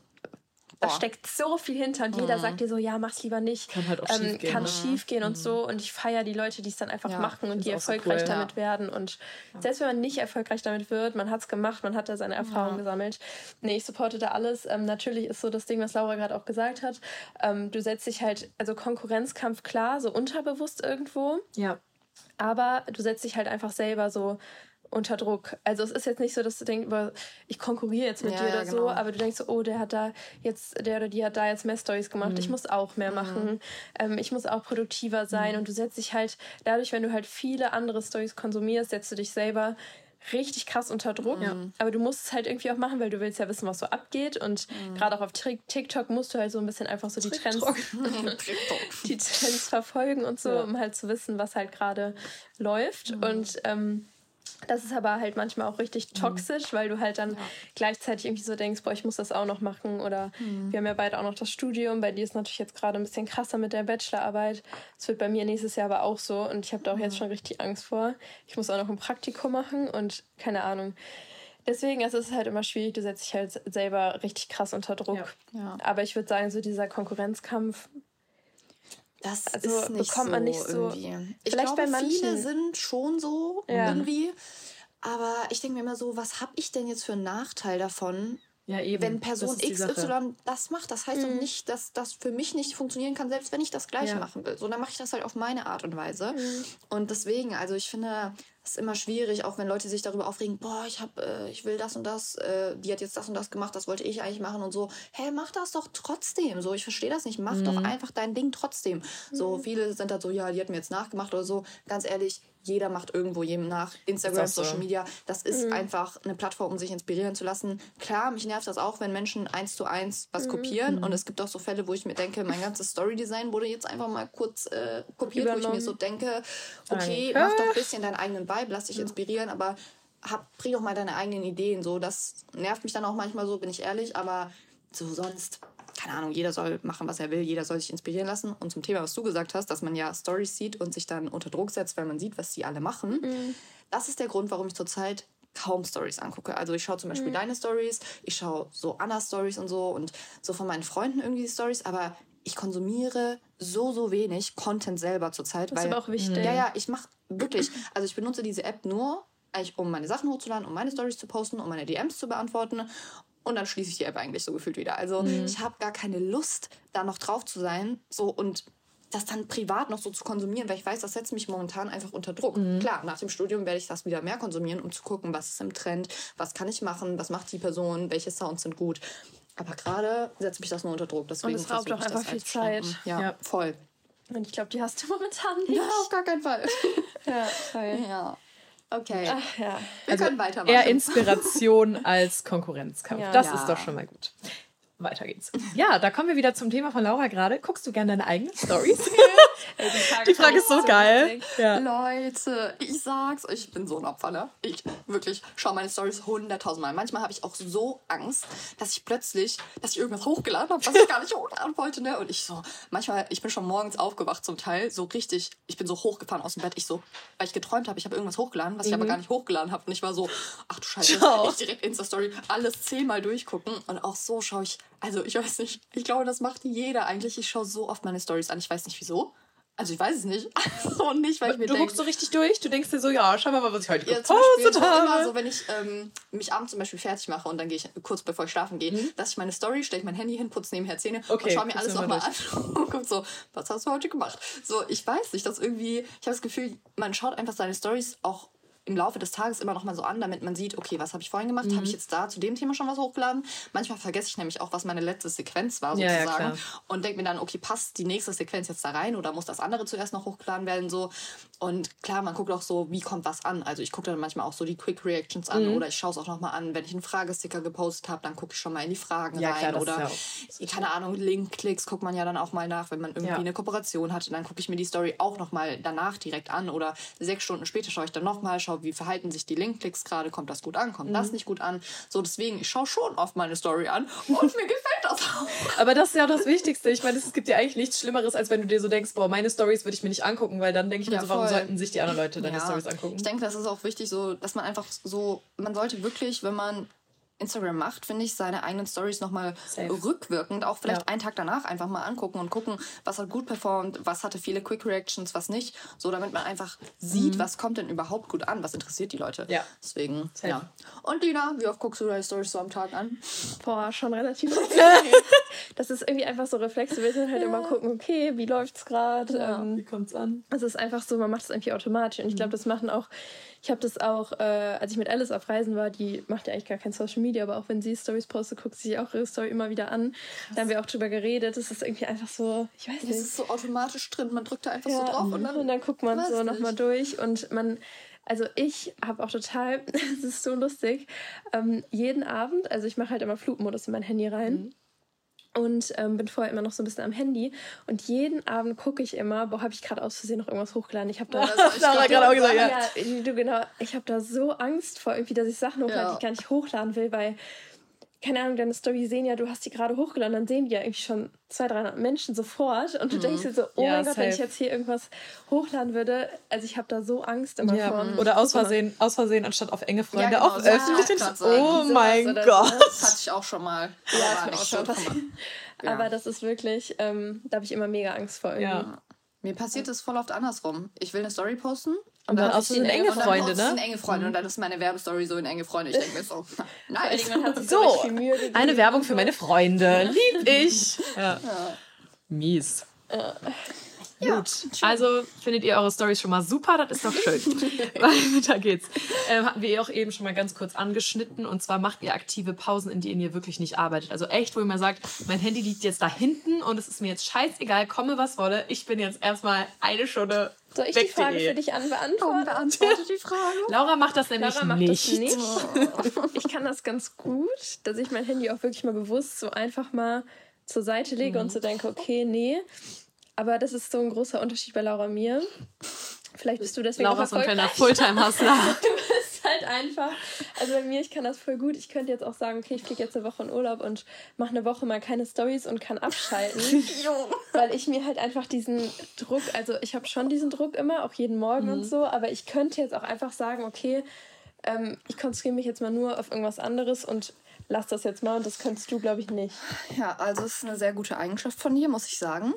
da steckt so viel hinter und jeder mhm. sagt dir so, ja, mach's lieber nicht. Kann halt auch ähm, schief gehen. Kann ne? schief gehen mhm. und so. Und ich feiere die Leute, die es dann einfach ja, machen und die erfolgreich so cool, damit ja. werden. Und ja. selbst wenn man nicht erfolgreich damit wird, man hat's gemacht, man hat da seine Erfahrungen gesammelt. Nee, ich supporte da alles. Ähm, natürlich ist so das Ding, was Laura gerade auch gesagt hat. Ähm, du setzt dich halt, also Konkurrenzkampf klar, so unterbewusst irgendwo. Ja. Aber du setzt dich halt einfach selber so unter Druck. Also es ist jetzt nicht so, dass du denkst, ich konkurriere jetzt mit ja, dir oder ja, genau. so, aber du denkst so, oh, der hat da jetzt, der oder die hat da jetzt mehr Stories gemacht, mhm. ich muss auch mehr mhm. machen, ähm, ich muss auch produktiver sein mhm. und du setzt dich halt, dadurch, wenn du halt viele andere Stories konsumierst, setzt du dich selber richtig krass unter Druck. Ja. Aber du musst es halt irgendwie auch machen, weil du willst ja wissen, was so abgeht. Und mhm. gerade auch auf TikTok musst du halt so ein bisschen einfach so die Trends, die Trends verfolgen und so, ja. um halt zu wissen, was halt gerade läuft. Mhm. Und ähm, Das ist aber halt manchmal auch richtig toxisch, mhm. weil du halt dann ja. gleichzeitig irgendwie so denkst, boah, ich muss das auch noch machen. Oder mhm. wir haben ja beide auch noch das Studium. Bei dir ist natürlich jetzt gerade ein bisschen krasser mit der Bachelorarbeit. Das wird bei mir nächstes Jahr aber auch so. Und ich habe da auch mhm. jetzt schon richtig Angst vor. Ich muss auch noch ein Praktikum machen und keine Ahnung. Deswegen also es ist es halt immer schwierig, du setzt dich halt selber richtig krass unter Druck. Ja. Ja. Aber ich würde sagen, so dieser Konkurrenzkampf, das also ist nicht bekommt so man nicht so. Irgendwie. Ich Vielleicht glaube, bei manchen, viele sind schon so ja. irgendwie. Aber ich denke mir immer so, was habe ich denn jetzt für einen Nachteil davon, ja, eben. Wenn Person XY das macht, das heißt mhm. doch nicht, dass das für mich nicht funktionieren kann, selbst wenn ich das Gleiche ja. machen will. So, dann mache ich das halt auf meine Art und Weise. Mhm. Und deswegen, also ich finde, ist immer schwierig, auch wenn Leute sich darüber aufregen, boah, ich hab, äh, ich will das und das, äh, die hat jetzt das und das gemacht, das wollte ich eigentlich machen und so. Hä, hey, mach das doch trotzdem. So, ich verstehe das nicht. Mach mhm. doch einfach dein Ding trotzdem. So, mhm. viele sind halt so, ja, die hat mir jetzt nachgemacht oder so. Ganz ehrlich, jeder macht irgendwo jedem nach. Instagram, so. Social Media, das ist mhm. einfach eine Plattform, um sich inspirieren zu lassen. Klar, mich nervt das auch, wenn Menschen eins zu eins was mhm. kopieren. Mhm. Und es gibt auch so Fälle, wo ich mir denke, mein ganzes Story-Design wurde jetzt einfach mal kurz äh, kopiert, Übernommen. wo ich mir so denke, okay, Danke. mach doch ein bisschen deinen eigenen Vibe, lass dich inspirieren, aber hab, bring doch mal deine eigenen Ideen. So, das nervt mich dann auch manchmal so, bin ich ehrlich, aber so sonst keine Ahnung, jeder soll machen, was er will, jeder soll sich inspirieren lassen. Und zum Thema, was du gesagt hast, dass man ja Stories sieht und sich dann unter Druck setzt, weil man sieht, was die alle machen. Mhm. Das ist der Grund, warum ich zurzeit kaum Stories angucke. Also ich schaue zum Beispiel mhm. deine Stories, ich schaue so Annas Stories und so und so von meinen Freunden irgendwie Stories, aber ich konsumiere so, so wenig Content selber zurzeit. Das weil, ist aber auch wichtig. Ja, ja, ich mache wirklich, also ich benutze diese App nur, eigentlich um meine Sachen hochzuladen, um meine Stories zu posten, um meine DMs zu beantworten und dann schließe ich die App eigentlich so gefühlt wieder. Also mhm. ich habe gar keine Lust, da noch drauf zu sein. So und das dann privat noch so zu konsumieren, weil ich weiß, das setzt mich momentan einfach unter Druck. Mhm. Klar, nach dem Studium werde ich das wieder mehr konsumieren, um zu gucken, was ist im Trend, was kann ich machen, was macht die Person, welche Sounds sind gut. Aber gerade setzt mich das nur unter Druck. Deswegen und es raubt auch einfach viel Zeit. Ja, ja, voll. Und ich glaube, die hast du momentan nicht. Ja, auf gar keinen Fall. ja, voll. Ja. Okay. Ach, ja. Wir also können weitermachen. Eher Inspiration als Konkurrenzkampf. Ja. Das ja. ist doch schon mal gut. Weiter geht's. Ja, da kommen wir wieder zum Thema von Laura gerade. Guckst du gerne deine eigenen Stories? die, die Frage ist so geil. Ja. Leute, ich sag's euch, ich bin so ein Opfer, ne? Ich wirklich schaue meine Stories hunderttausendmal. Manchmal habe ich auch so Angst, dass ich plötzlich, dass ich irgendwas hochgeladen habe, was ich gar nicht hochladen wollte, ne? Und ich so, manchmal, ich bin schon morgens aufgewacht zum Teil, so richtig, ich bin so hochgefahren aus dem Bett. Ich so, weil ich geträumt habe, ich habe irgendwas hochgeladen, was mhm. ich aber mhm. gar nicht hochgeladen habe. Und ich war so, ach du Scheiße, Ciao. ich direkt Insta-Story alles zehnmal durchgucken. Und auch so schaue ich also ich weiß nicht. Ich glaube, das macht jeder eigentlich. Ich schaue so oft meine Stories an. Ich weiß nicht wieso. Also ich weiß es nicht. so nicht, weil ich mir Du guckst so richtig durch. Du denkst dir so, ja, schau mal, was ich heute ja, gepostet habe. Immer so, wenn ich ähm, mich abends zum Beispiel fertig mache und dann gehe ich kurz bevor ich schlafen gehe, mhm. lasse ich meine Story, stelle ich mein Handy hin, putze nebenher Zähne okay, und schaue mir alles nochmal an und guck so, was hast du heute gemacht? So, ich weiß nicht, dass irgendwie, ich habe das Gefühl, man schaut einfach seine Stories auch im Laufe des Tages immer noch mal so an, damit man sieht, okay, was habe ich vorhin gemacht? Mhm. Habe ich jetzt da zu dem Thema schon was hochgeladen? Manchmal vergesse ich nämlich auch, was meine letzte Sequenz war, sozusagen. Ja, ja, und denke mir dann, okay, passt die nächste Sequenz jetzt da rein oder muss das andere zuerst noch hochgeladen werden? So. Und klar, man guckt auch so, wie kommt was an. Also ich gucke dann manchmal auch so die Quick Reactions an mhm. oder ich schaue es auch noch mal an, wenn ich einen Fragesticker gepostet habe, dann gucke ich schon mal in die Fragen ja, rein. Klar, oder, keine Ahnung, Link-Klicks guckt man ja dann auch mal nach, wenn man irgendwie eine Kooperation hat. Und dann gucke ich mir die Story auch noch mal danach direkt an oder sechs Stunden später schaue ich dann noch mal, schaue, wie verhalten sich die Linkklicks gerade, kommt das gut an, kommt mhm. das nicht gut an. So, deswegen, ich schaue schon oft meine Story an und mir gefällt das auch. Aber das ist ja auch das Wichtigste. Ich meine, es gibt ja eigentlich nichts Schlimmeres, als wenn du dir so denkst, boah, meine Stories würde ich mir nicht angucken, weil dann denke ich mir ja, so, warum sollten sich die anderen Leute deine ja. Stories angucken? Ich denke, das ist auch wichtig, so, dass man einfach so, man sollte wirklich, wenn man Instagram macht, finde ich, seine eigenen Stories nochmal rückwirkend, auch vielleicht ja. einen Tag danach einfach mal angucken und gucken, was hat gut performt, was hatte viele Quick Reactions, was nicht. So, damit man einfach sieht, mhm. was kommt denn überhaupt gut an, was interessiert die Leute. Ja. Deswegen, Safe. ja. Und Lina, wie oft guckst du deine Stories so am Tag an? Boah, schon relativ Das ist irgendwie einfach so Reflex. Du willst halt ja. immer gucken, okay, wie läuft's gerade? Ja. Ähm, wie kommt's an? Es ist einfach so, man macht es irgendwie automatisch. Und ich glaube, mhm. das machen auch ich habe das auch, äh, als ich mit Alice auf Reisen war, die macht ja eigentlich gar kein Social Media, aber auch wenn sie Stories postet, guckt sie sich auch ihre Story immer wieder an. Krass. Da haben wir auch drüber geredet. Das ist irgendwie einfach so, ich weiß nicht. Es ist so automatisch drin, man drückt da einfach ja, so drauf und dann, und dann guckt man so nochmal durch und man also ich habe auch total, es ist so lustig, ähm, jeden Abend, also ich mache halt immer Flugmodus in mein Handy rein. Mhm. Und ähm, bin vorher immer noch so ein bisschen am Handy. Und jeden Abend gucke ich immer, boah, habe ich gerade aus Versehen noch irgendwas hochgeladen. Ich habe da, Laura gerade auch gesagt, ja. ja. Du, genau, ich habe da so Angst vor, irgendwie, dass ich Sachen hochlade, ja. die ich gar nicht hochladen will, weil keine Ahnung, deine Story sehen ja, du hast die gerade hochgeladen, dann sehen die ja irgendwie schon 200, 300 Menschen sofort und du mhm. denkst dir so, oh ja, mein Gott, safe. wenn ich jetzt hier irgendwas hochladen würde, also ich habe da so Angst immer ja. vor. Oder aus Versehen, aus Versehen anstatt auf enge Freunde ja, genau, auch so öffentlich. Oh mein so, Gott. Das hatte ich auch schon mal. Ja, das schon passiert. Aber das ist wirklich, ähm, da habe ich immer mega Angst vor irgendwie. Ja. Mir passiert es voll oft andersrum. Ich will eine Story posten und dann, dann auch so in enge Freunde, ne? In enge Freunde. Mhm. Und dann ist meine Werbestory so in enge Freunde. Ich denke mir so, nice. so, eine Werbung für meine Freunde. Lieb ich. Ja. ja. Mies. Ja. Ja, Gut. Also findet ihr eure Stories schon mal super, das ist doch schön. Weiter geht's. Ähm, hatten wir eh auch eben schon mal ganz kurz angeschnitten. Und zwar macht ihr aktive Pausen, in denen ihr wirklich nicht arbeitet. Also echt, wo ihr mal sagt, mein Handy liegt jetzt da hinten und es ist mir jetzt scheißegal, komme was wolle. Ich bin jetzt erstmal eine Stunde soll ich die Frage für dich anbeantworten? Beantworte die Frage. Laura macht das nämlich Laura macht nicht. Das nicht. Oh. Ich kann das ganz gut, dass ich mein Handy auch wirklich mal bewusst so einfach mal zur Seite lege mhm. und so denke, okay, nee, aber das ist so ein großer Unterschied bei Laura und mir. Vielleicht bist du deswegen Laura ist ein kleiner Fulltime-Hustler. einfach. Also bei mir, ich kann das voll gut. Ich könnte jetzt auch sagen, okay, ich fliege jetzt eine Woche in Urlaub und mache eine Woche mal keine Stories und kann abschalten. weil ich mir halt einfach diesen Druck, also ich habe schon diesen Druck immer, auch jeden Morgen mhm. und so, aber ich könnte jetzt auch einfach sagen, okay, ähm, ich konzentriere mich jetzt mal nur auf irgendwas anderes und lass das jetzt mal und das könntest du, glaube ich, nicht. Ja, also es ist eine sehr gute Eigenschaft von dir, muss ich sagen,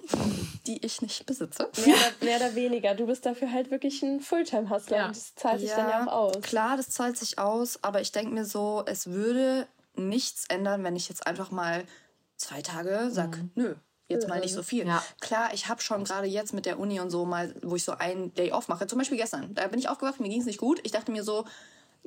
die ich nicht besitze. Mehr oder, mehr oder weniger. Du bist dafür halt wirklich ein Fulltime-Hustler ja. und das zahlt sich ja, dann ja auch aus. Klar, das zahlt sich aus, aber ich denke mir so, es würde nichts ändern, wenn ich jetzt einfach mal zwei Tage sage, mhm. nö, jetzt mal nicht so viel. Ja. Klar, ich habe schon gerade jetzt mit der Uni und so mal, wo ich so einen Day off mache. Zum Beispiel gestern. Da bin ich aufgewacht, mir ging es nicht gut. Ich dachte mir so,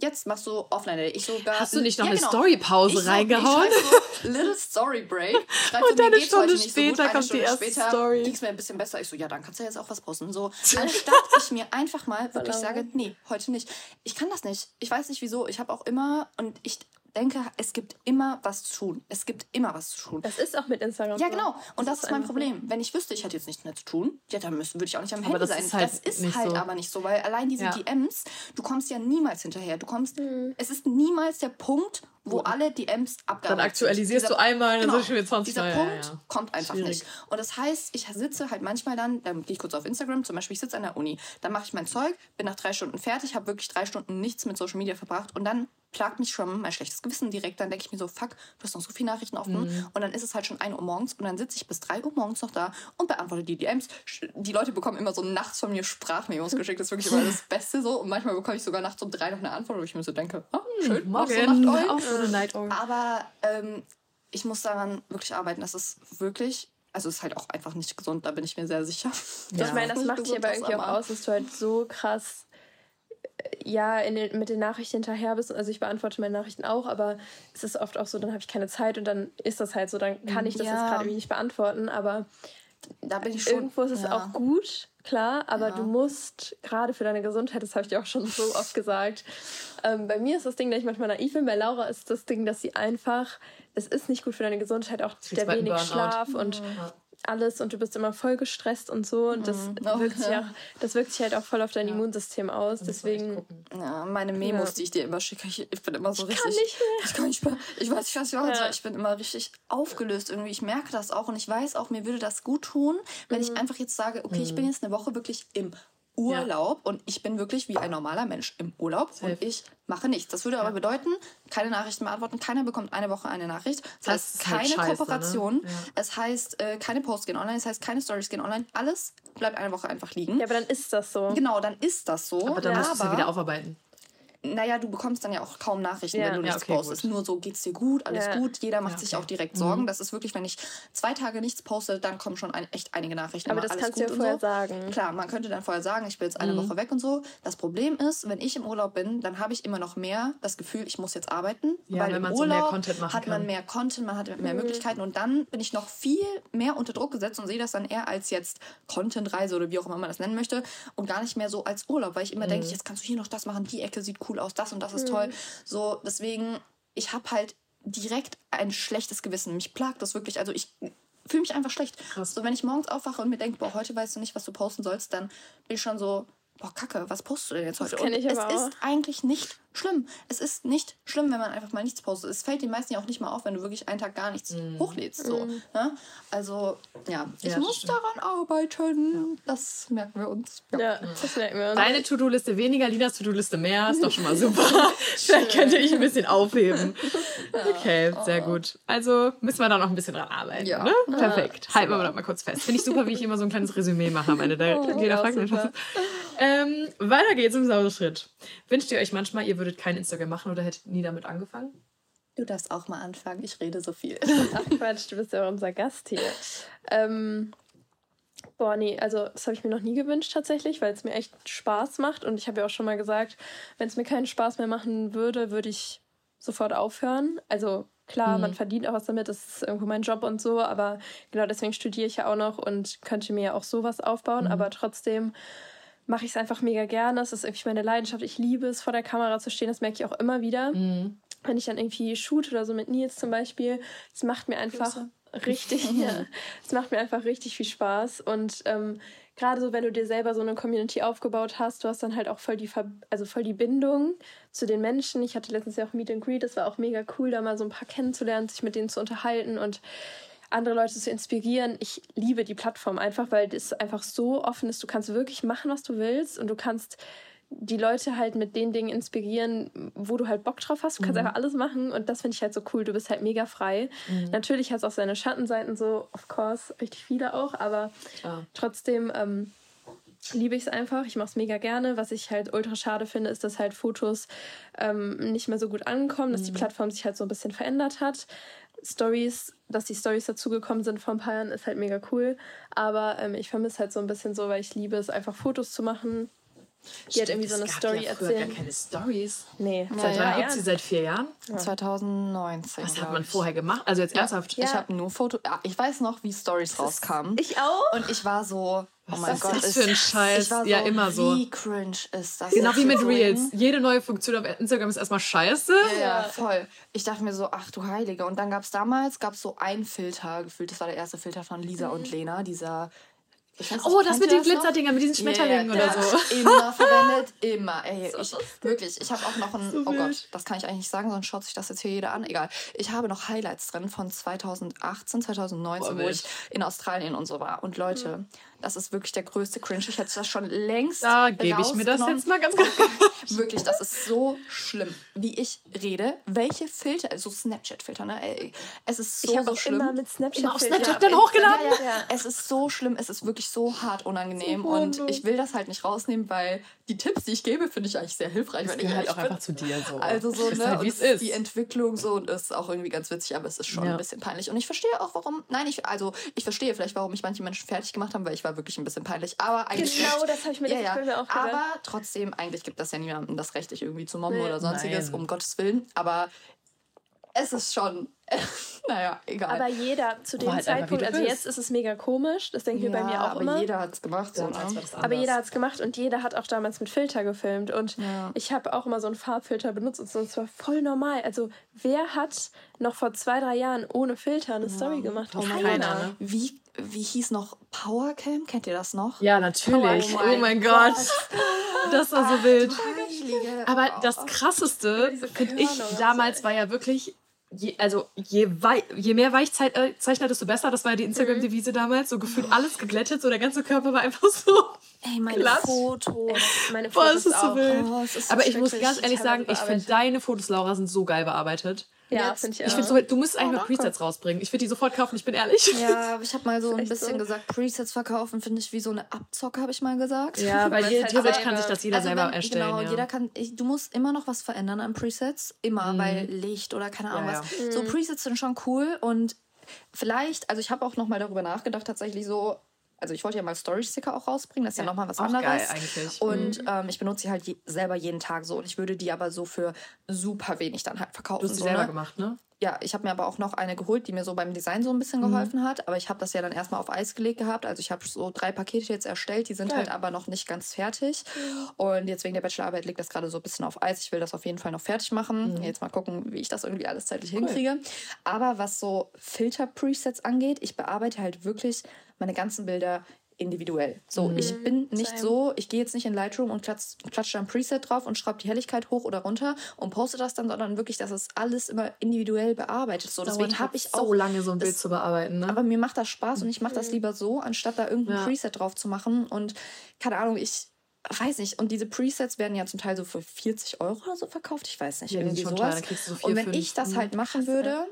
jetzt machst du offline Ich sogar. Hast du nicht noch ja, eine genau. Story-Pause reingehauen? Ich so, little Story Break. Schreibst und dann eine Stunde später so kommt die erste später Story. Ging es mir ein bisschen besser. Ich so, ja, dann kannst du jetzt auch was posten. So, anstatt ich mir einfach mal wirklich sage, nee, heute nicht. Ich kann das nicht. Ich weiß nicht wieso. Ich habe auch immer und ich denke, es gibt immer was zu tun. Es gibt immer was zu tun. Das ist auch mit Instagram. Ja, genau. Und das, das ist mein Problem. Wenn ich wüsste, ich hätte jetzt nichts mehr zu tun, ja, dann würde ich auch nicht am Handy sein. Ist halt das ist halt so. aber nicht so, weil allein diese ja. DMs, du kommst ja niemals hinterher. Du kommst, mhm. es ist niemals der Punkt, wo alle DMs abgearbeitet Dann aktualisierst dieser, du einmal, dann genau, sind schon 20 Dieser Punkt ja, ja. kommt einfach Schwierig. nicht. Und das heißt, ich sitze halt manchmal dann, dann gehe ich kurz auf Instagram, zum Beispiel, ich sitze an der Uni, dann mache ich mein Zeug, bin nach drei Stunden fertig, habe wirklich drei Stunden nichts mit Social Media verbracht und dann plagt mich schon mein schlechtes Gewissen direkt. Dann denke ich mir so, fuck, du hast noch so viele Nachrichten offen. Mhm. Und dann ist es halt schon 1 Uhr morgens und dann sitze ich bis 3 Uhr morgens noch da und beantworte die DMs. Die Leute bekommen immer so nachts von mir Sprachmemos geschickt. Das ist wirklich immer das Beste so. Und manchmal bekomme ich sogar nachts um 3 noch eine Antwort, wo ich mir so denke, ah, schön, mhm, morgen, so Nacht auch so eine Night -Owl. Aber ähm, ich muss daran wirklich arbeiten. Das ist wirklich also ist halt auch einfach nicht gesund, da bin ich mir sehr sicher. Ja. Ich meine, das macht dich aber irgendwie auch aus, dass du halt so krass ja in den, mit den Nachrichten hinterher bist. Also ich beantworte meine Nachrichten auch, aber es ist oft auch so, dann habe ich keine Zeit und dann ist das halt so, dann kann ich das ja. jetzt gerade nicht beantworten, aber da bin ich schon, irgendwo ist es ja. auch gut, klar, aber ja. du musst gerade für deine Gesundheit, das habe ich dir auch schon so oft gesagt. Ähm, bei mir ist das Ding, dass ich manchmal naiv bin, bei Laura ist das Ding, dass sie einfach, es ist nicht gut für deine Gesundheit, auch der wenig Schlaf und alles und du bist immer voll gestresst und so und das, mhm. wirkt, sich auch, das wirkt sich halt auch voll auf dein ja. Immunsystem aus. Deswegen. Ja, meine Memos, ja. die ich dir immer schicke, ich, ich bin immer so ich richtig. Kann nicht mehr. Ich kann nicht mehr. Ich weiß nicht, was ich machen soll. Ich bin immer richtig aufgelöst irgendwie. Ich merke das auch und ich weiß auch, mir würde das gut tun, wenn mhm. ich einfach jetzt sage, okay, ich bin mhm. jetzt eine Woche wirklich im Urlaub ja. und ich bin wirklich wie ein normaler Mensch im Urlaub Safe. und ich mache nichts. Das würde ja. aber bedeuten, keine Nachrichten mehr antworten, keiner bekommt eine Woche eine Nachricht. Das, das heißt keine halt scheiße, Kooperation, ne? ja. es heißt äh, keine Posts gehen online, es heißt keine Stories gehen online, alles bleibt eine Woche einfach liegen. Ja, aber dann ist das so. Genau, dann ist das so. Aber dann musst du es ja wieder aufarbeiten naja, du bekommst dann ja auch kaum Nachrichten, ja. wenn du nichts ja, okay, postest. Gut. Nur so, geht's dir gut, alles ja. gut. Jeder macht okay. sich auch direkt. Sorgen. Mhm. Das ist wirklich, wenn ich zwei Tage nichts poste, dann kommen schon ein, echt einige Nachrichten. Aber das kannst du ja vorher so. sagen. Klar, man könnte dann vorher sagen, ich bin jetzt eine mhm. Woche weg und so. Das Problem ist, wenn ich im Urlaub bin, dann habe ich immer noch mehr das Gefühl, ich muss jetzt arbeiten. Ja, weil wenn man im Urlaub so mehr Content machen hat man mehr Content, man hat mehr mhm. Möglichkeiten und dann bin ich noch viel mehr unter Druck gesetzt und sehe das dann eher als jetzt Content-Reise oder wie auch immer man das nennen möchte und gar nicht mehr so als Urlaub, weil ich immer denke, mhm. jetzt kannst du hier noch das machen, die Ecke sieht cool aus, das und das ist toll. So, deswegen, ich habe halt direkt ein schlechtes Gewissen. Mich plagt das wirklich. Also ich fühle mich einfach schlecht. Krass. So, wenn ich morgens aufwache und mir denke, boah, heute weißt du nicht, was du posten sollst, dann bin ich schon so, boah, Kacke, was postest du denn jetzt heute? Und es auch. ist eigentlich nicht schlimm. Es ist nicht schlimm, wenn man einfach mal nichts postet. Es fällt den meisten ja auch nicht mal auf, wenn du wirklich einen Tag gar nichts mm. hochlädst. So, mm. ne? Also, ja, ich ja, muss stimmt. daran arbeiten. Ja. Das merken wir uns. Ja, ja das merken wir uns. Deine To-Do-Liste weniger, Linas To-Do-Liste mehr. Ist doch schon mal super. Vielleicht könnte ich ein bisschen aufheben. Okay, sehr gut. Also müssen wir da noch ein bisschen dran arbeiten. Ja. Ne? Perfekt. Halten wir mal kurz fest. Finde ich super, wie ich immer so ein kleines Resümee mache am Ende. Der, oh, jeder fragt mich. Ähm, weiter geht's im Sauerschritt. Wünscht ihr euch manchmal, ihr würdet kein Instagram machen oder hättet nie damit angefangen? Du darfst auch mal anfangen, ich rede so viel. Ach Quatsch, du bist ja unser Gast hier. Ähm, boah, nee, also das habe ich mir noch nie gewünscht tatsächlich, weil es mir echt Spaß macht. Und ich habe ja auch schon mal gesagt, wenn es mir keinen Spaß mehr machen würde, würde ich sofort aufhören. Also klar, mhm. man verdient auch was damit, das ist irgendwo mein Job und so, aber genau deswegen studiere ich ja auch noch und könnte mir ja auch sowas aufbauen. Mhm. Aber trotzdem mache ich es einfach mega gerne. Es ist irgendwie meine Leidenschaft. Ich liebe es, vor der Kamera zu stehen. Das merke ich auch immer wieder. Mhm. Wenn ich dann irgendwie shoot oder so mit Nils zum Beispiel, es macht mir einfach Grüße. richtig, ja, es macht mir einfach richtig viel Spaß. Und ähm, gerade so, wenn du dir selber so eine Community aufgebaut hast, du hast dann halt auch voll die, Ver also voll die Bindung zu den Menschen. Ich hatte letztens ja auch Meet and Greet, das war auch mega cool, da mal so ein paar kennenzulernen, sich mit denen zu unterhalten und andere Leute zu inspirieren. Ich liebe die Plattform einfach, weil es einfach so offen ist. Du kannst wirklich machen, was du willst und du kannst die Leute halt mit den Dingen inspirieren, wo du halt Bock drauf hast. Du kannst mhm. einfach alles machen und das finde ich halt so cool. Du bist halt mega frei. Mhm. Natürlich hat es auch seine Schattenseiten, so, of course, richtig viele auch, aber ah. trotzdem ähm, liebe ich es einfach. Ich mache es mega gerne. Was ich halt ultra schade finde, ist, dass halt Fotos ähm, nicht mehr so gut ankommen, dass die mhm. Plattform sich halt so ein bisschen verändert hat. Stories, dass die Stories dazugekommen sind vor ein paar Jahren, ist halt mega cool. Aber ähm, ich vermisse halt so ein bisschen so, weil ich liebe es, einfach Fotos zu machen. Die Stimmt, hat irgendwie so eine Story ja erzählt. gar keine Stories. Nee. Seit wann gibt sie? Seit vier Jahren? Ja. 2019. Was hat man vorher gemacht? Also jetzt ernsthaft? Ja. Ich habe nur Foto. Ich weiß noch, wie Stories rauskamen. Ich auch. Und ich war so, Oh mein Was Gott, ist das für ein Scheiß? So, ja, immer so. Wie cringe ist das? Genau wie mit Reels. Jede neue Funktion auf Instagram ist erstmal scheiße. Ja, ja, voll. Ich dachte mir so, ach du Heilige. Und dann gab es damals gab's so ein Filter gefühlt. Das war der erste Filter von Lisa mhm. und Lena. Dieser Weiß, oh, das mit den Glitzerdinger, mit diesen Schmetterlingen yeah, oder so. Immer verwendet, immer. Ey, so ich, wirklich, ich habe auch noch ein, so oh Gott, das kann ich eigentlich nicht sagen, sonst schaut sich das jetzt hier jeder an. Egal. Ich habe noch Highlights drin von 2018, 2019, Boah, wo ich in Australien und so war. Und Leute, mhm. Das ist wirklich der größte Cringe. Ich hätte das schon längst. Da gebe ich mir das jetzt mal ganz kurz. wirklich, das ist so schlimm, wie ich rede. Welche Filter, also Snapchat-Filter, ne? Ey, es ist so, ich so schlimm. Immer mit Snapchat, immer auf Snapchat dann hochgeladen. Ja, ja, ja. Es ist so schlimm, es ist wirklich so hart unangenehm. So und ich will das halt nicht rausnehmen, weil die Tipps, die ich gebe, finde ich eigentlich sehr hilfreich. Das gehört halt auch einfach zu dir so. Also so, ne? Halt, und ist. die Entwicklung so und ist auch irgendwie ganz witzig, aber es ist schon ein bisschen peinlich. Und ich verstehe auch, warum. Nein, ich, also ich verstehe vielleicht, warum mich manche Menschen fertig gemacht haben, weil ich war wirklich ein bisschen peinlich. Aber eigentlich. Genau, das habe ich mir ja, ja. auch gedacht. Aber trotzdem, eigentlich gibt das ja niemandem das Recht, dich irgendwie zu mobben nee, oder sonstiges, nein. um Gottes Willen. Aber es ist schon, naja, egal. Aber jeder zu dem halt Zeitpunkt, also jetzt ist es mega komisch, das denke ich ja, bei mir auch aber immer. Aber jeder hat es gemacht. So, ne? Aber jeder hat es gemacht und jeder hat auch damals mit Filter gefilmt. Und ja. ich habe auch immer so einen Farbfilter benutzt und es war voll normal. Also wer hat noch vor zwei, drei Jahren ohne Filter eine ja. Story gemacht? Oh Keiner. Ne? Wie, wie hieß noch Powercam? Kennt ihr das noch? Ja, natürlich. Oh mein, oh mein Gott. Gott. Das war so wild. Aber das Krasseste, finde ich, damals war ja wirklich Je, also je, je mehr Weichzeichner, desto besser. Das war ja die Instagram-Devise damals. So gefühlt alles geglättet, so der ganze Körper war einfach so. Ey, meine glatt. Fotos. Meine Fotos Boah, ist so wild. Oh, ist Aber ich muss ganz ehrlich sagen, ich finde deine Fotos, Laura, sind so geil bearbeitet. Ja, finde ich auch. Ich find so, du musst eigentlich oh, mal Presets rausbringen. Ich würde die sofort kaufen, ich bin ehrlich. Ja, ich habe mal so ein bisschen so. gesagt, Presets verkaufen finde ich wie so eine Abzocke, habe ich mal gesagt. Ja, weil halt theoretisch kann sich das jeder also selber wenn, erstellen. Genau, ja. jeder kann, ich, du musst immer noch was verändern an Presets. Immer, mhm. weil Licht oder keine Ahnung ja, was. Ja. So mhm. Presets sind schon cool und vielleicht, also ich habe auch noch mal darüber nachgedacht, tatsächlich so also ich wollte ja mal Story-Sticker auch rausbringen, das ist ja, ja nochmal was auch anderes. Geil eigentlich. Und mhm. ähm, ich benutze sie halt je, selber jeden Tag so und ich würde die aber so für super wenig dann halt verkaufen. Du hast sie so, selber ne? gemacht, ne? ja, ich habe mir aber auch noch eine geholt, die mir so beim Design so ein bisschen Mhm. geholfen hat. Aber ich habe das ja dann erstmal auf Eis gelegt gehabt. Also ich habe so drei Pakete jetzt erstellt, die sind Geil. halt aber noch nicht ganz fertig. Und jetzt wegen der Bachelorarbeit liegt das gerade so ein bisschen auf Eis. Ich will das auf jeden Fall noch fertig machen. Mhm. Jetzt mal gucken, wie ich das irgendwie alles zeitlich hinkriege. Aber was so Filter-Presets angeht, ich bearbeite halt wirklich meine ganzen Bilder individuell. So, Mhm. ich bin nicht Same. so, ich gehe jetzt nicht in Lightroom und klatsch, klatsch da ein Preset drauf und schraube die Helligkeit hoch oder runter und poste das dann, sondern wirklich, das ist alles immer individuell bearbeitet. So, deswegen habe halt ich so auch lange so ein Bild das- zu bearbeiten, ne? aber mir macht das Spaß und ich mache das lieber so, anstatt da irgendein Ja. Preset drauf zu machen. Und keine Ahnung, ich weiß nicht. Und diese Presets werden ja zum Teil so für 40 Euro oder so verkauft. Ich weiß nicht. Ja, irgendwie sowas. so vier, und wenn fünf. ich das Mhm. halt machen würde,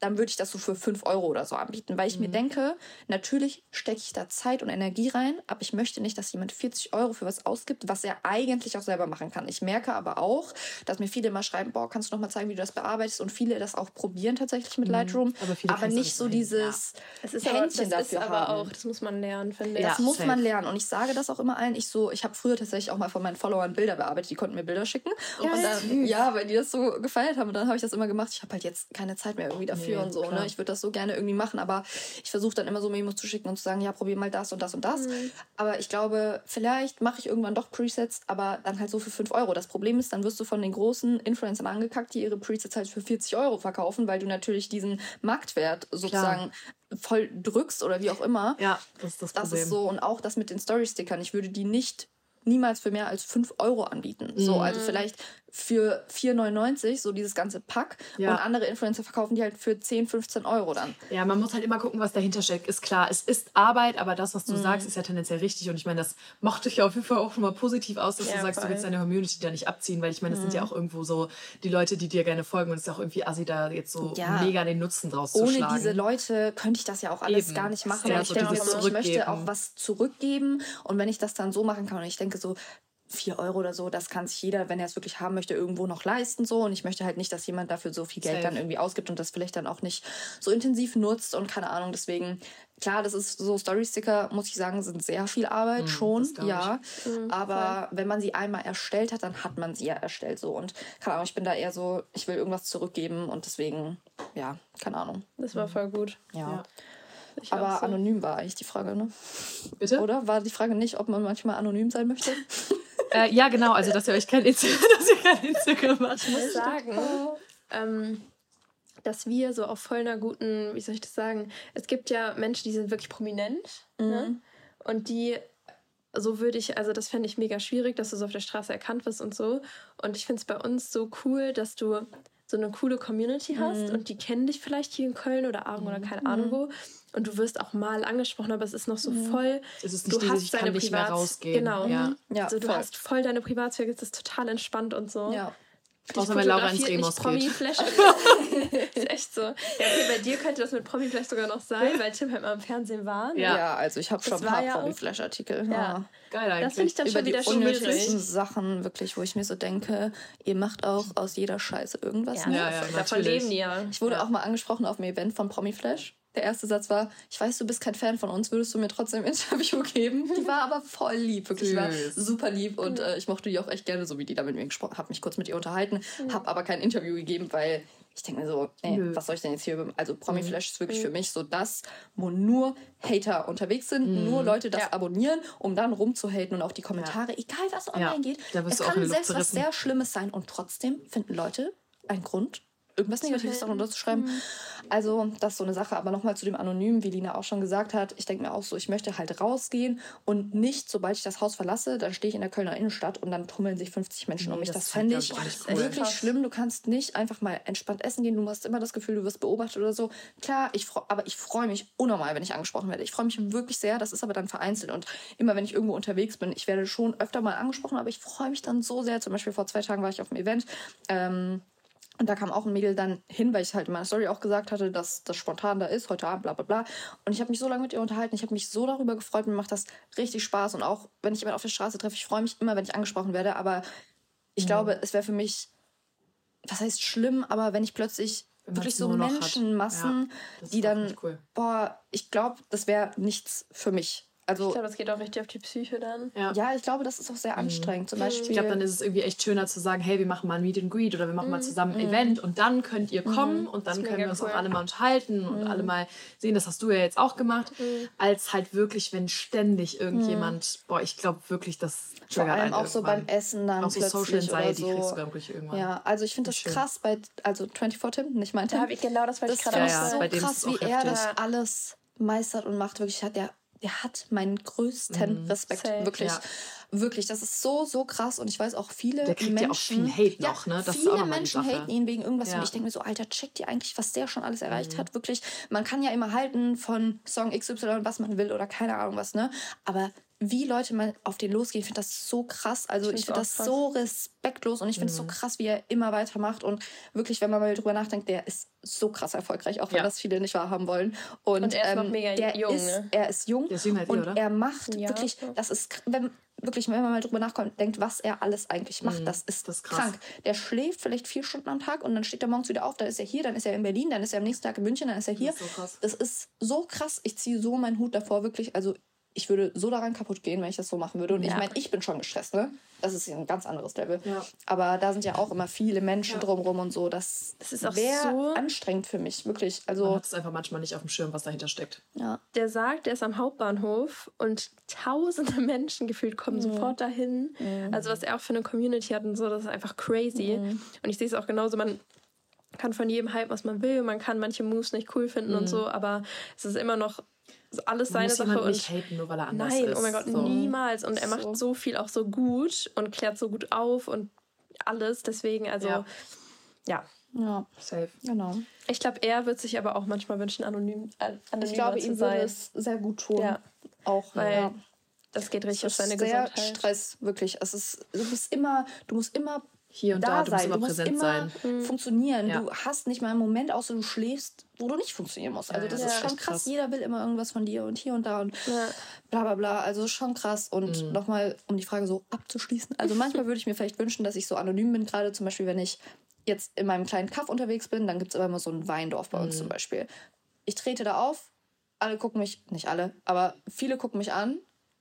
dann würde ich das so für 5 Euro oder so anbieten. Weil ich Mhm. mir denke, natürlich stecke ich da Zeit und Energie rein, aber ich möchte nicht, dass jemand 40 Euro für was ausgibt, was er eigentlich auch selber machen kann. Ich merke aber auch, dass mir viele mal schreiben, boah, kannst du noch mal zeigen, wie du das bearbeitest? Und viele das auch probieren tatsächlich mit Lightroom. Mhm. Aber viele aber auch nicht so dieses Es ist aber, Händchen das ist dafür aber haben. auch, das muss man lernen, finde Ja. ich. Das muss safe. man lernen. Und ich sage das auch immer allen. Ich so, ich habe früher tatsächlich auch mal von meinen Followern Bilder bearbeitet. Die konnten mir Bilder schicken. und dann, ja, weil die das so gefeiert haben. Und dann habe ich das immer gemacht. Ich habe halt jetzt keine Zeit mehr irgendwie dafür Nee, und so. klar. Ne? Ich würde das so gerne irgendwie machen. Aber ich versuche dann immer so Memos zu schicken und zu sagen, ja, probier mal das und das und das. Aber ich glaube, vielleicht mache ich irgendwann doch Presets, aber dann halt so für 5 Euro. Das Problem ist, dann wirst du von den großen Influencern angekackt, die ihre Presets halt für 40 Euro verkaufen, weil du natürlich diesen Marktwert sozusagen voll drückst oder wie auch immer. Ja, das ist das Das Problem. ist so. Und auch das mit den Story-Stickern. Ich würde die nicht niemals für mehr als 5 Euro anbieten. So, Mhm. also vielleicht für 4,99 so dieses ganze Pack. Ja. Und andere Influencer verkaufen die halt für 10, 15 Euro dann. Ja, man muss halt immer gucken, was dahinter steckt. Ist klar, es ist Arbeit, aber das, was Mhm. du sagst, ist ja tendenziell richtig. Und ich meine, das macht dich ja auf jeden Fall auch schon mal positiv aus, dass Ja, du sagst, du voll. willst deine Community da nicht abziehen, weil ich meine, das sind ja Mhm. auch irgendwo so die Leute, die dir gerne folgen und es ist ja auch irgendwie assi, da jetzt so Ja. mega den Nutzen draus zu Ohne schlagen. diese Leute könnte ich das ja auch alles Eben. gar nicht machen. Ja, ich so denke ich möchte auch was zurückgeben. Und wenn ich das dann so machen kann, und ich denke so, 4 Euro oder so, das kann sich jeder, wenn er es wirklich haben möchte, irgendwo noch leisten. So. Und ich möchte halt nicht, dass jemand dafür so viel Geld Safe. dann irgendwie ausgibt und das vielleicht dann auch nicht so intensiv nutzt und keine Ahnung. Deswegen, klar, das ist so Story-Sticker, muss ich sagen, sind sehr viel Arbeit schon, glaub ich. ja. Aber wenn man sie einmal erstellt hat, dann hat man sie ja erstellt so. Und keine Ahnung, ich bin da eher so, ich will irgendwas zurückgeben und deswegen, ja, keine Ahnung. Das war voll gut. Ja. Ja. Ich Aber so. anonym war eigentlich die Frage, ne? Bitte? Oder war die Frage nicht, ob man manchmal anonym sein möchte? Äh, ja, genau, also dass ihr euch kein Instagram, dass ihr kein Instagram macht. Ich muss sagen, ähm, dass wir so auf voll einer guten, wie soll ich das sagen, es gibt ja Menschen, die sind wirklich prominent. Ne? Und die, so würde ich, also das fände ich mega schwierig, dass du so auf der Straße erkannt wirst und so. Und ich finde es bei uns so cool, dass du so eine coole Community hast und die kennen dich vielleicht hier in Köln oder Aachen oder keine Ahnung wo. Und du wirst auch mal angesprochen, aber es ist noch so voll. Es ist du nicht dieses, hast ich kann deine nicht mehr Privats- rausgehen. Genau. Ja. Ja, also du voll. hast voll deine Privatsphäre, es ist total entspannt und so. Ja. Außer wenn Laura ins nicht Promi geht. Flash. ist echt so. Ja, okay, bei dir könnte das mit Promi vielleicht sogar noch sein, weil Tim halt mal im Fernsehen war. ne? Ja. Ja, also ich habe schon ein paar ja auch- Promi-Flash-Artikel. Ja. Ja. Geil eigentlich. Das finde ich dann Über schon die wieder schwierig. Sachen, wirklich, wo ich mir so denke, ihr macht auch aus jeder Scheiße irgendwas. Ja, ne? Ja, ja, davon natürlich. leben die ja. Ich wurde auch mal angesprochen auf einem Event von Promiflash. Der erste Satz war, ich weiß, du bist kein Fan von uns, würdest du mir trotzdem ein Interview geben? Die war aber voll lieb, wirklich. Die war super lieb und äh, ich mochte die auch echt gerne, so wie die da mit mir gesprochen habe mich kurz mit ihr unterhalten, habe aber kein Interview gegeben, weil ich denke mir so, ey, Nö. was soll ich denn jetzt hier? über- Also Promiflash ist wirklich für mich so das, wo nur Hater unterwegs sind, nur Leute das Ja. abonnieren, um dann rumzuhaten und auch die Kommentare, egal was online Ja, geht. Es du auch in kann selbst was sehr Schlimmes sein und trotzdem finden Leute einen Grund, irgendwas Negatives darunter zu schreiben. Also, das ist so eine Sache. Aber nochmal zu dem Anonym, wie Lina auch schon gesagt hat. Ich denke mir auch so, ich möchte halt rausgehen und nicht, sobald ich das Haus verlasse, dann stehe ich in der Kölner Innenstadt und dann tummeln sich 50 Menschen um Nee, mich. das Das, fände ich auch cool. wirklich schlimm. Du kannst nicht einfach mal entspannt essen gehen. Du hast immer das Gefühl, du wirst beobachtet oder so. Klar, ich aber ich freue mich unnormal, wenn ich angesprochen werde. Ich freue mich wirklich sehr. Das ist aber dann vereinzelt. Und immer, wenn ich irgendwo unterwegs bin, ich werde schon öfter mal angesprochen, aber ich freue mich dann so sehr. Zum Beispiel vor zwei Tagen war ich auf einem Event. Ähm, und da kam auch ein Mädel dann hin, weil ich halt in meiner Story auch gesagt hatte, dass das spontan da ist, heute Abend, bla bla bla. Und ich habe mich so lange mit ihr unterhalten, ich habe mich so darüber gefreut, mir macht das richtig Spaß. Und auch wenn ich jemanden auf der Straße treffe, ich freue mich immer, wenn ich angesprochen werde. Aber ich Mhm. glaube, es wäre für mich, was heißt schlimm, aber wenn ich plötzlich Wenn wirklich so. Menschenmassen, Ja, die dann, cool. boah, ich glaube, das wäre nichts für mich. Also, ich glaube, das geht auch richtig auf die Psyche dann. Ja, ja ich glaube, das ist auch sehr anstrengend. Zum Beispiel. Ich glaube, dann ist es irgendwie echt schöner zu sagen, hey, wir machen mal ein Meet and Greet oder wir machen mal zusammen ein Event und dann könnt ihr kommen und dann können wir uns cool. auch alle mal unterhalten und alle mal sehen, das hast du ja jetzt auch gemacht, als halt wirklich, wenn ständig irgendjemand, boah, ich glaube wirklich, das Vor allem einen auch so beim irgendwann. Essen dann Auch so plötzlich Social Anxiety oder kriegst so. du, glaube ich, irgendwann. Ja, also ich finde das Schön. krass bei, also 24 Tim, nicht mein Tim. Da hab ich- genau das wollte ich das gerade ich sagen. so Bei dem ist krass, wie er das alles meistert und macht. Wirklich, hat der, der hat meinen größten Respekt. Safe. Wirklich. Ja. Wirklich, das ist so, so krass. Und ich weiß auch viele Der kriegt Menschen. ja auch viel Hate noch, ne? Das viele auch die Menschen haten ihn wegen irgendwas. Ja. Und ich denke mir so, Alter, checkt ihr eigentlich, was der schon alles erreicht Mhm. hat? Wirklich, man kann ja immer halten von Song XY, was man will oder keine Ahnung was, ne? Aber wie Leute mal auf den losgehen, ich finde das so krass. Also ich, find's finde das krass. so respektlos und ich finde es Mhm. so krass, wie er immer weitermacht. Und wirklich, wenn man mal drüber nachdenkt, der ist so krass erfolgreich, auch wenn Ja. das viele nicht wahrhaben wollen. Und, Und er ist noch ähm, mega der jung, Ist, ne? Er ist jung. Der ist jünger als ihr, und oder? er macht Ja. wirklich, das ist, wenn, wirklich, wenn man mal drüber nachkommt, denkt, was er alles eigentlich macht, das ist, Mhm. das ist krass. krank. Der schläft vielleicht vier Stunden am Tag und dann steht er morgens wieder auf, dann ist er hier, dann ist er in Berlin, dann ist er am nächsten Tag in München, dann ist er hier. Das ist so krass. Das ist so krass. Ich ziehe so meinen Hut davor, wirklich. Also ich würde so daran kaputt gehen, wenn ich das so machen würde. Und ich Ja. meine, ich bin schon gestresst, ne? Das ist ja ein ganz anderes Level. Ja. Aber da sind ja auch immer viele Menschen drumrum und so. Das, Das ist auch so- anstrengend für mich, wirklich. Man Also, hat es einfach manchmal nicht auf dem Schirm, was dahinter steckt. ja. Der sagt, der ist am Hauptbahnhof und tausende Menschen gefühlt kommen sofort dahin. Also was er auch für eine Community hat und so, das ist einfach crazy. Und ich sehe es auch genauso, man kann von jedem Hype, was man will, man kann manche Moves nicht cool finden und so, aber es ist immer noch alles seine muss Sache und nicht haten, nur weil er anders Nein, ist. oh mein Gott, so. niemals. Und er macht So. so viel auch so gut und klärt so gut auf und alles. Deswegen, also Ja. ja. Ja, Safe. genau. Ich glaube, er wird sich aber auch manchmal wünschen, anonym, äh, anonymer Ich glaube, zu ihm sein. würde es sehr gut tun. Ja. Auch, Weil ja. das geht richtig auf seine sehr Gesundheit. Stress, wirklich. Es ist, du bist immer, du musst immer Hier und da da, du musst sein. immer du musst präsent immer sein. funktionieren. Ja. Du hast nicht mal einen Moment, außer du schläfst, wo du nicht funktionieren musst. Also das ja, ist schon krass. krass. Jeder will immer irgendwas von dir und hier und da und Ja. bla bla bla. Also schon krass. Und Mhm. nochmal, um die Frage so abzuschließen. Also manchmal würde ich mir vielleicht wünschen, dass ich so anonym bin, gerade zum Beispiel, wenn ich jetzt in meinem kleinen Kaff unterwegs bin, dann gibt es immer so ein Weindorf bei uns Mhm. zum Beispiel. Ich trete da auf, alle gucken mich, nicht alle, aber viele gucken mich an,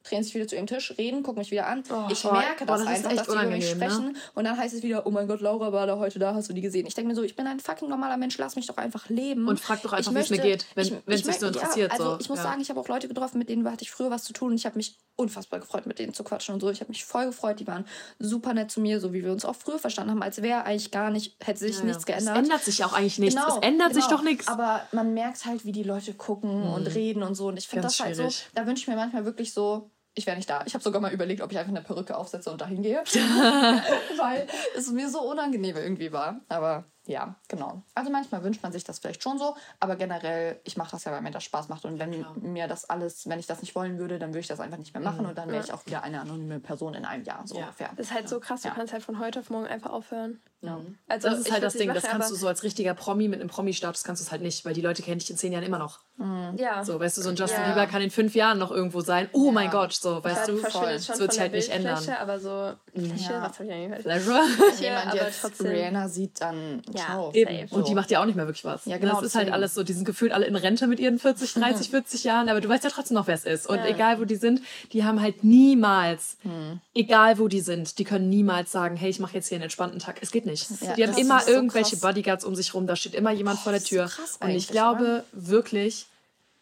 drehen sich wieder zu ihrem Tisch, reden, gucken mich wieder an. ich boah, merke boah, das, das einfach, dass die über mich ne? sprechen. Und dann heißt es wieder, oh mein Gott, Laura war da heute da, hast du die gesehen? Ich denke mir so, ich bin ein fucking normaler Mensch, lass mich doch einfach leben. Und frag doch einfach, Ich wie es mir geht, wenn- ich- ich es dich so möchte- interessiert, Ja, also so, ich muss ja. sagen, ich habe auch Leute getroffen, mit denen hatte ich früher was zu tun und ich habe mich unfassbar gefreut, mit denen zu quatschen und so. Ich habe mich voll gefreut, die waren super nett zu mir, so wie wir uns auch früher verstanden haben, als wäre eigentlich gar nicht, hätte sich Ja, nichts geändert. Es ändert sich auch eigentlich nichts. Genau, es ändert sich genau. doch nichts. Aber man merkt halt, wie die Leute gucken und reden und so. Und ich finde das halt so, schwierig. da wünsche ich mir manchmal wirklich so, ich wäre nicht da. Ich habe sogar mal überlegt, ob ich einfach eine Perücke aufsetze und dahin gehe. Weil es mir so unangenehm irgendwie war. Aber ja, genau. Also manchmal wünscht man sich das vielleicht schon so, aber generell, ich mache das ja, weil mir das Spaß macht. Und wenn mir das alles, wenn ich das nicht wollen würde, dann würde ich das einfach nicht mehr machen und dann wäre ich auch wieder eine anonyme Person in einem Jahr, so Ja. ungefähr. Das ist halt so krass, du Ja. kannst halt von heute auf morgen einfach aufhören. Ja. Also das ist ich halt das Ding, das kannst du so als richtiger Promi mit einem Promi-Status kannst du es halt nicht, weil die Leute kennen dich in zehn Jahren immer noch. Ja. So, weißt du, so ein Justin Ja. Bieber kann in fünf Jahren noch irgendwo sein. Oh mein Gott, so, weißt du, das wird sich halt nicht ändern. Aber so Fläche, Ja. was habe ich eigentlich Pleasure. Wenn jemand jetzt trotzdem. Rihanna sieht, dann Ja, ciao. Eben. Und die So. macht ja auch nicht mehr wirklich was. Ja, genau, Das ist halt alles so, die sind gefühlt alle in Rente mit ihren 40, 30, 40 Jahren, aber du weißt ja trotzdem noch, wer es ist. Und Ja. egal, wo die sind, die haben halt niemals, Hm. egal wo die sind, die können niemals sagen, hey, ich mache jetzt hier einen entspannten Tag. Es geht nicht. Ja, die haben immer so irgendwelche krass. Bodyguards um sich rum, da steht immer jemand vor der so Tür. krass und ich glaube wirklich,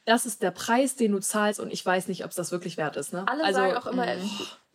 das ist der Preis, den du zahlst und ich weiß nicht, ob es das wirklich wert ist. Ne? Alle also, sagen auch immer,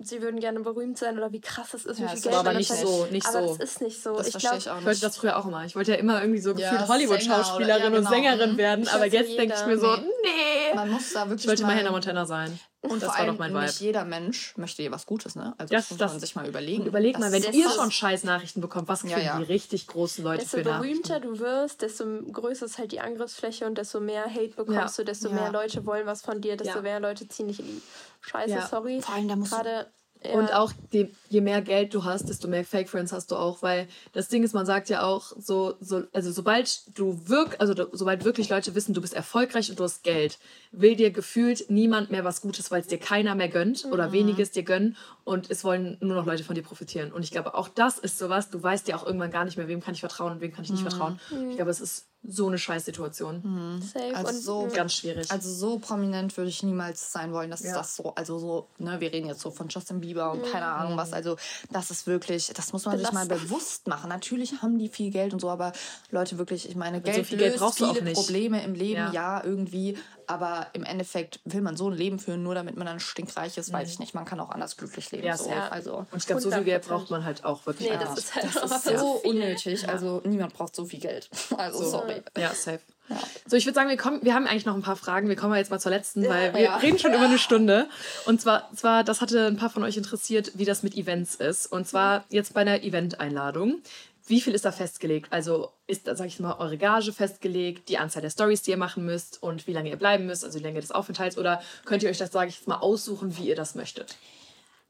sie würden gerne berühmt sein oder wie krass es ist, wie Ja, viel es Geld ist aber man nicht dafür- so, nicht aber so. das ist nicht so. Das ich verstehe glaube, ich auch ich wollte nicht. das früher auch immer. Ich wollte ja immer irgendwie so Ja, gefühlt Hollywood-Schauspielerin Sänger oder- ja, und genau. Sängerin Mhm. werden, Ich aber jetzt jeder. denke ich mir so, Nee. nee. Man muss da wirklich Ich wollte mal Hannah Montana sein. Und das vor war allem doch mein nicht Vibe. jeder Mensch möchte dir was Gutes, ne? Also Das- das, muss das- man sich mal überlegen. Überleg mal, wenn ihr schon scheiß Nachrichten bekommt, was kriegen ja. die richtig großen Leute desto für Nachrichten? berühmter du wirst, desto größer ist halt die Angriffsfläche und desto mehr Hate bekommst Ja. du, desto Ja. mehr Leute wollen was von dir, desto Ja. mehr Leute ziehen dich in die Scheiße, Ja. sorry. Vor allem, da musst du- Gerade ja, Und auch die, je mehr Geld du hast, desto mehr Fake Friends hast du auch, weil das Ding ist, man sagt ja auch so, so also sobald du wirk, also du, sobald wirklich Leute wissen, du bist erfolgreich und du hast Geld, will dir gefühlt niemand mehr was Gutes, weil es dir keiner mehr gönnt oder weniges dir gönnen und es wollen nur noch Leute von dir profitieren. Und ich glaube, auch das ist sowas, du weißt ja auch irgendwann gar nicht mehr, wem kann ich vertrauen und wem kann ich nicht vertrauen. Ich glaube, es ist so eine Scheißsituation. Mhm. Safe. Also und so, ganz schwierig. Also so prominent würde ich niemals sein wollen, dass ja. das so, also so, ne, wir reden jetzt so von Justin Bieber und mhm. keine Ahnung was, also das ist wirklich, das muss man Belast. sich mal bewusst machen. Natürlich haben die viel Geld und so, aber Leute wirklich, ich meine, Geld so viel Geld brauchst viele Probleme im Leben, ja. ja, irgendwie, aber im Endeffekt will man so ein Leben führen, nur damit man dann stinkreich ist, mhm. weiß ich nicht. Man kann auch anders glücklich leben. Ja, so. ja. Also, und ich glaube, so viel Geld braucht man halt auch wirklich. Nee, das ist, halt das ist so unnötig. Also niemand braucht so viel Geld. Also so. Sorry. Ja, safe. Ja. So, ich würde sagen, wir, kommen, wir haben eigentlich noch ein paar Fragen. Wir kommen jetzt mal zur letzten, weil wir ja. reden schon über eine Stunde. Und zwar, zwar, das hatte ein paar von euch interessiert, wie das mit Events ist. Und zwar jetzt bei einer Event-Einladung. Wie viel ist da festgelegt? Also ist da, sag ich mal, eure Gage festgelegt, die Anzahl der Stories, die ihr machen müsst und wie lange ihr bleiben müsst, also die Länge des Aufenthalts? Oder könnt ihr euch das, sage ich jetzt mal, aussuchen, wie ihr das möchtet?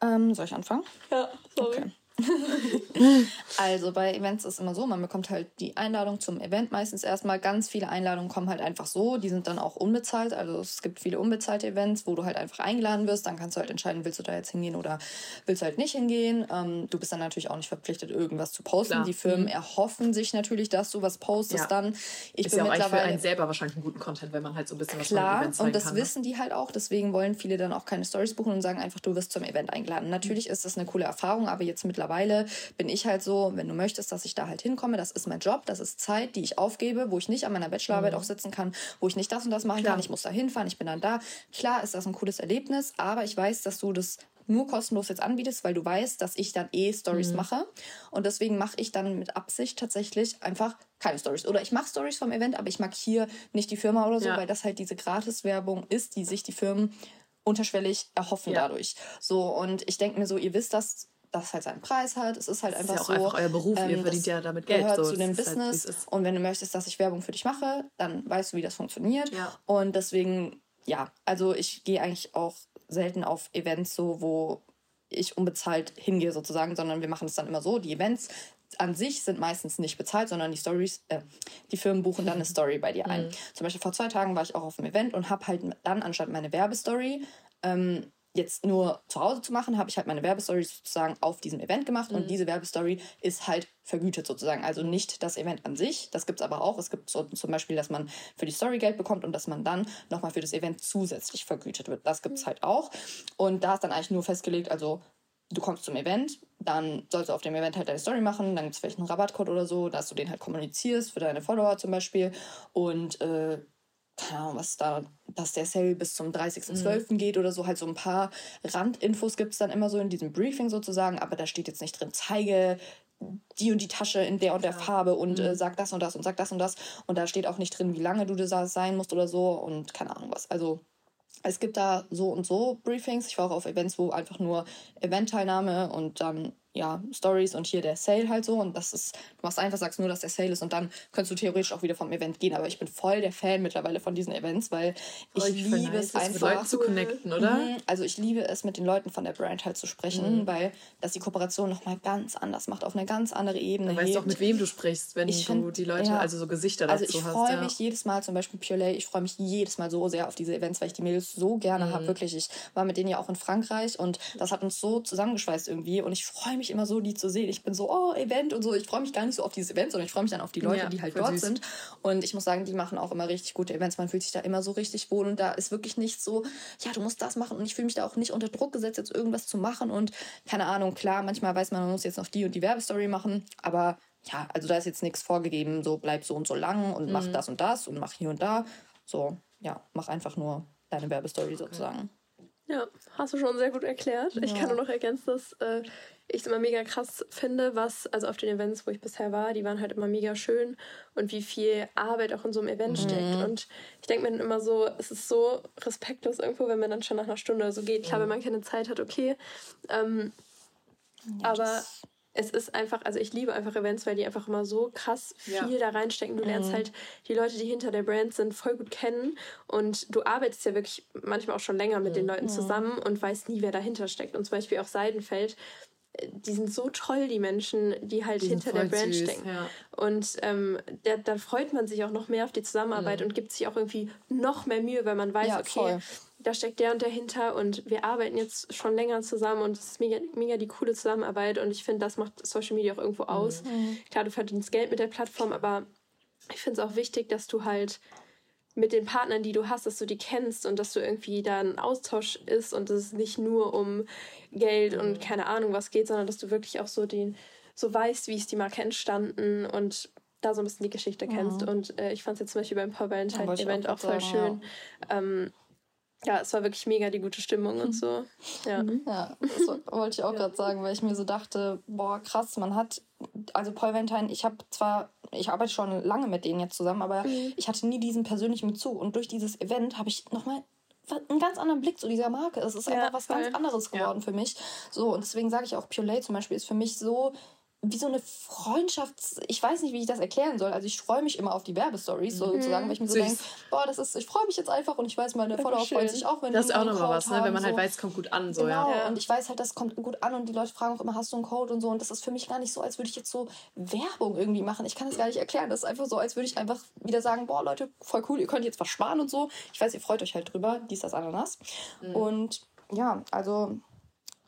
Ähm, soll ich anfangen? Ja, sorry. Okay. also bei Events ist es immer so, man bekommt halt die Einladung zum Event meistens erstmal. Ganz viele Einladungen kommen halt einfach so, die sind dann auch unbezahlt. Also es gibt viele unbezahlte Events, wo du halt einfach eingeladen wirst. Dann kannst du halt entscheiden, willst du da jetzt hingehen oder willst du halt nicht hingehen. Ähm, du bist dann natürlich auch nicht verpflichtet, irgendwas zu posten. Klar. Die Firmen mhm. erhoffen sich natürlich, dass du was postest ja. dann. Ich ist bin ja auch mittlerweile für einen selber wahrscheinlich einen guten Content, wenn man halt so ein bisschen was Klar, Events und das kann, ne? wissen die halt auch. Deswegen wollen viele dann auch keine Stories buchen und sagen einfach, du wirst zum Event eingeladen. Natürlich mhm. ist das eine coole Erfahrung, aber jetzt mittlerweile mittlerweile bin ich halt so, wenn du möchtest, dass ich da halt hinkomme, das ist mein Job, das ist Zeit, die ich aufgebe, wo ich nicht an meiner Bachelorarbeit mhm. auch sitzen kann, wo ich nicht das und das machen Klar. kann, ich muss da hinfahren, ich bin dann da. Klar ist das ein cooles Erlebnis, aber ich weiß, dass du das nur kostenlos jetzt anbietest, weil du weißt, dass ich dann eh Stories mhm. mache. Und deswegen mache ich dann mit Absicht tatsächlich einfach keine Stories. Oder ich mache Stories vom Event, aber ich markiere nicht die Firma oder so, ja. weil das halt diese Gratiswerbung ist, die sich die Firmen unterschwellig erhoffen ja. dadurch. So, und ich denke mir so, ihr wisst das das halt seinen Preis hat. Es ist halt einfach ist ja auch so. Einfach euer Beruf, ähm, ihr verdient ja damit Geld. Gehört so. zu dem halt, Business. Halt, und wenn du möchtest, dass ich Werbung für dich mache, dann weißt du, wie das funktioniert. Ja. Und deswegen, ja, also ich gehe eigentlich auch selten auf Events so, wo ich unbezahlt hingehe sozusagen, sondern wir machen es dann immer so. Die Events an sich sind meistens nicht bezahlt, sondern die Stories, äh, die Firmen buchen dann eine Story bei dir ein. Mhm. Zum Beispiel vor zwei Tagen war ich auch auf einem Event und habe halt dann anstatt meine Werbestory ähm, jetzt nur zu Hause zu machen, habe ich halt meine Werbestory sozusagen auf diesem Event gemacht mhm. und diese Werbestory ist halt vergütet sozusagen. Also nicht das Event an sich, das gibt es aber auch. Es gibt so, zum Beispiel, dass man für die Story Geld bekommt und dass man dann nochmal für das Event zusätzlich vergütet wird. Das gibt es mhm. halt auch. Und da ist dann eigentlich nur festgelegt, also du kommst zum Event, dann sollst du auf dem Event halt deine Story machen, dann gibt es vielleicht einen Rabattcode oder so, dass du den halt kommunizierst für deine Follower zum Beispiel und äh, was da, dass der Sale bis zum 30.12. Mhm. geht oder so, halt so ein paar Randinfos gibt es dann immer so in diesem Briefing sozusagen, aber da steht jetzt nicht drin, zeige die und die Tasche in der und der ja. Farbe und äh, mhm. äh, sag das und das und sag das und das. Und da steht auch nicht drin, wie lange du das sein musst oder so und keine Ahnung was. Also es gibt da so und so Briefings. Ich war auch auf Events, wo einfach nur Eventteilnahme und dann ja, Stories und hier der Sale halt so. Und das ist, du machst einfach, sagst nur, dass der Sale ist und dann könntest du theoretisch auch wieder vom Event gehen. Aber ich bin voll der Fan mittlerweile von diesen Events, weil ich, ich liebe es einfach. Mit Leuten zu connecten, oder? Mhm, also ich liebe es, mit den Leuten von der Brand halt zu sprechen, mhm. weil das die Kooperation nochmal ganz anders macht, auf eine ganz andere Ebene. Du weißt auch, mit wem du sprichst, wenn ich du find, die Leute, ja, also so Gesichter dazu hast. Also ich freue mich jedes Mal, zum Beispiel Pure ich freue mich jedes Mal so sehr auf diese Events, weil ich die Mädels so gerne mhm. habe. Wirklich, ich war mit denen ja auch in Frankreich und das hat uns so zusammengeschweißt irgendwie und ich freue mich immer so, die zu sehen ich bin so, oh, Event und so. Ich freue mich gar nicht so auf dieses Event, sondern ich freue mich dann auf die Leute, ja, die halt dort süß. sind. Und ich muss sagen, die machen auch immer richtig gute Events. Man fühlt sich da immer so richtig wohl und da ist wirklich nicht so, ja, du musst das machen. Und ich fühle mich da auch nicht unter Druck gesetzt, jetzt irgendwas zu machen. Und keine Ahnung, klar, manchmal weiß man, man muss jetzt noch die und die Werbestory machen, aber ja, also da ist jetzt nichts vorgegeben, so bleib so und so lang und mach mhm. das und das und mach hier und da. So, ja, mach einfach nur deine Werbestory sozusagen. Ja, hast du schon sehr gut erklärt. Ja. Ich kann nur noch ergänzen, dass äh, ich es immer mega krass finde, was, also auf den Events, wo ich bisher war, die waren halt immer mega schön und wie viel Arbeit auch in so einem Event mhm. steckt. Und ich denke mir dann immer so, es ist so respektlos irgendwo, wenn man dann schon nach einer Stunde oder so geht. Klar, wenn man keine Zeit hat, okay. Ähm, ja, aber es ist einfach, also ich liebe einfach Events, weil die einfach immer so krass viel ja. da reinstecken. Du lernst mhm. halt die Leute, die hinter der Brand sind, voll gut kennen und du arbeitest ja wirklich manchmal auch schon länger mit mhm. den Leuten zusammen und weißt nie, wer dahinter steckt. Und zum Beispiel auch Seidenfeld die sind so toll, die Menschen, die halt die hinter der Brand süß, stecken. Ja. Und ähm, da, da, freut man sich auch noch mehr auf die Zusammenarbeit mhm. und gibt sich auch irgendwie noch mehr Mühe, weil man weiß, ja, okay, voll. Da steckt der und der hinter und wir arbeiten jetzt schon länger zusammen und es ist mega, mega die coole Zusammenarbeit und ich finde, das macht Social Media auch irgendwo aus. Mhm. Klar, du verdienst Geld mit der Plattform, aber ich finde es auch wichtig, dass du halt mit den Partnern, die du hast, dass du die kennst und dass du irgendwie da ein Austausch ist und es nicht nur um Geld und Mhm. keine Ahnung was geht, sondern dass du wirklich auch so den so weißt, wie ist die Marke entstanden und da so ein bisschen die Geschichte kennst. Und äh, ich fand es jetzt zum Beispiel beim Paul Valentine Event auch auch voll grad schön. sagen, Ähm, ja, es war wirklich mega die gute Stimmung und so. Ja. Ja, das wo- wollte ich auch gerade sagen, weil ich mir so dachte, boah, krass, man hat, also Paul Valentine, ich habe zwar, ich arbeite schon lange mit denen jetzt zusammen, aber ich hatte nie diesen persönlichen Bezug und durch dieses Event habe ich nochmal einen ganz anderen Blick zu dieser Marke. Es ist Ja, einfach was voll. ganz anderes geworden für mich. So, und deswegen sage ich auch, Pure Lay zum Beispiel ist für mich so wie so eine Freundschafts-, ich weiß nicht, wie ich das erklären soll. Also ich freue mich immer auf die Werbestories sozusagen, weil ich mir so denke, boah, das ist, ich freue mich jetzt einfach und ich weiß, meine Follower freuen sich auch, wenn Das ist auch nochmal was, ne? wenn man halt so. weiß, es kommt gut an. So, Genau, ja. Ja. und ich weiß halt, das kommt gut an und die Leute fragen auch immer, hast du einen Code und so. Und das ist für mich gar nicht so, als würde ich jetzt so Werbung irgendwie machen. Ich kann das gar nicht erklären. Das ist einfach so, als würde ich einfach wieder sagen, boah, Leute, voll cool, ihr könnt jetzt was sparen und so. Ich weiß, ihr freut euch halt drüber, dies, das, Ananas. Mhm. Und ja, also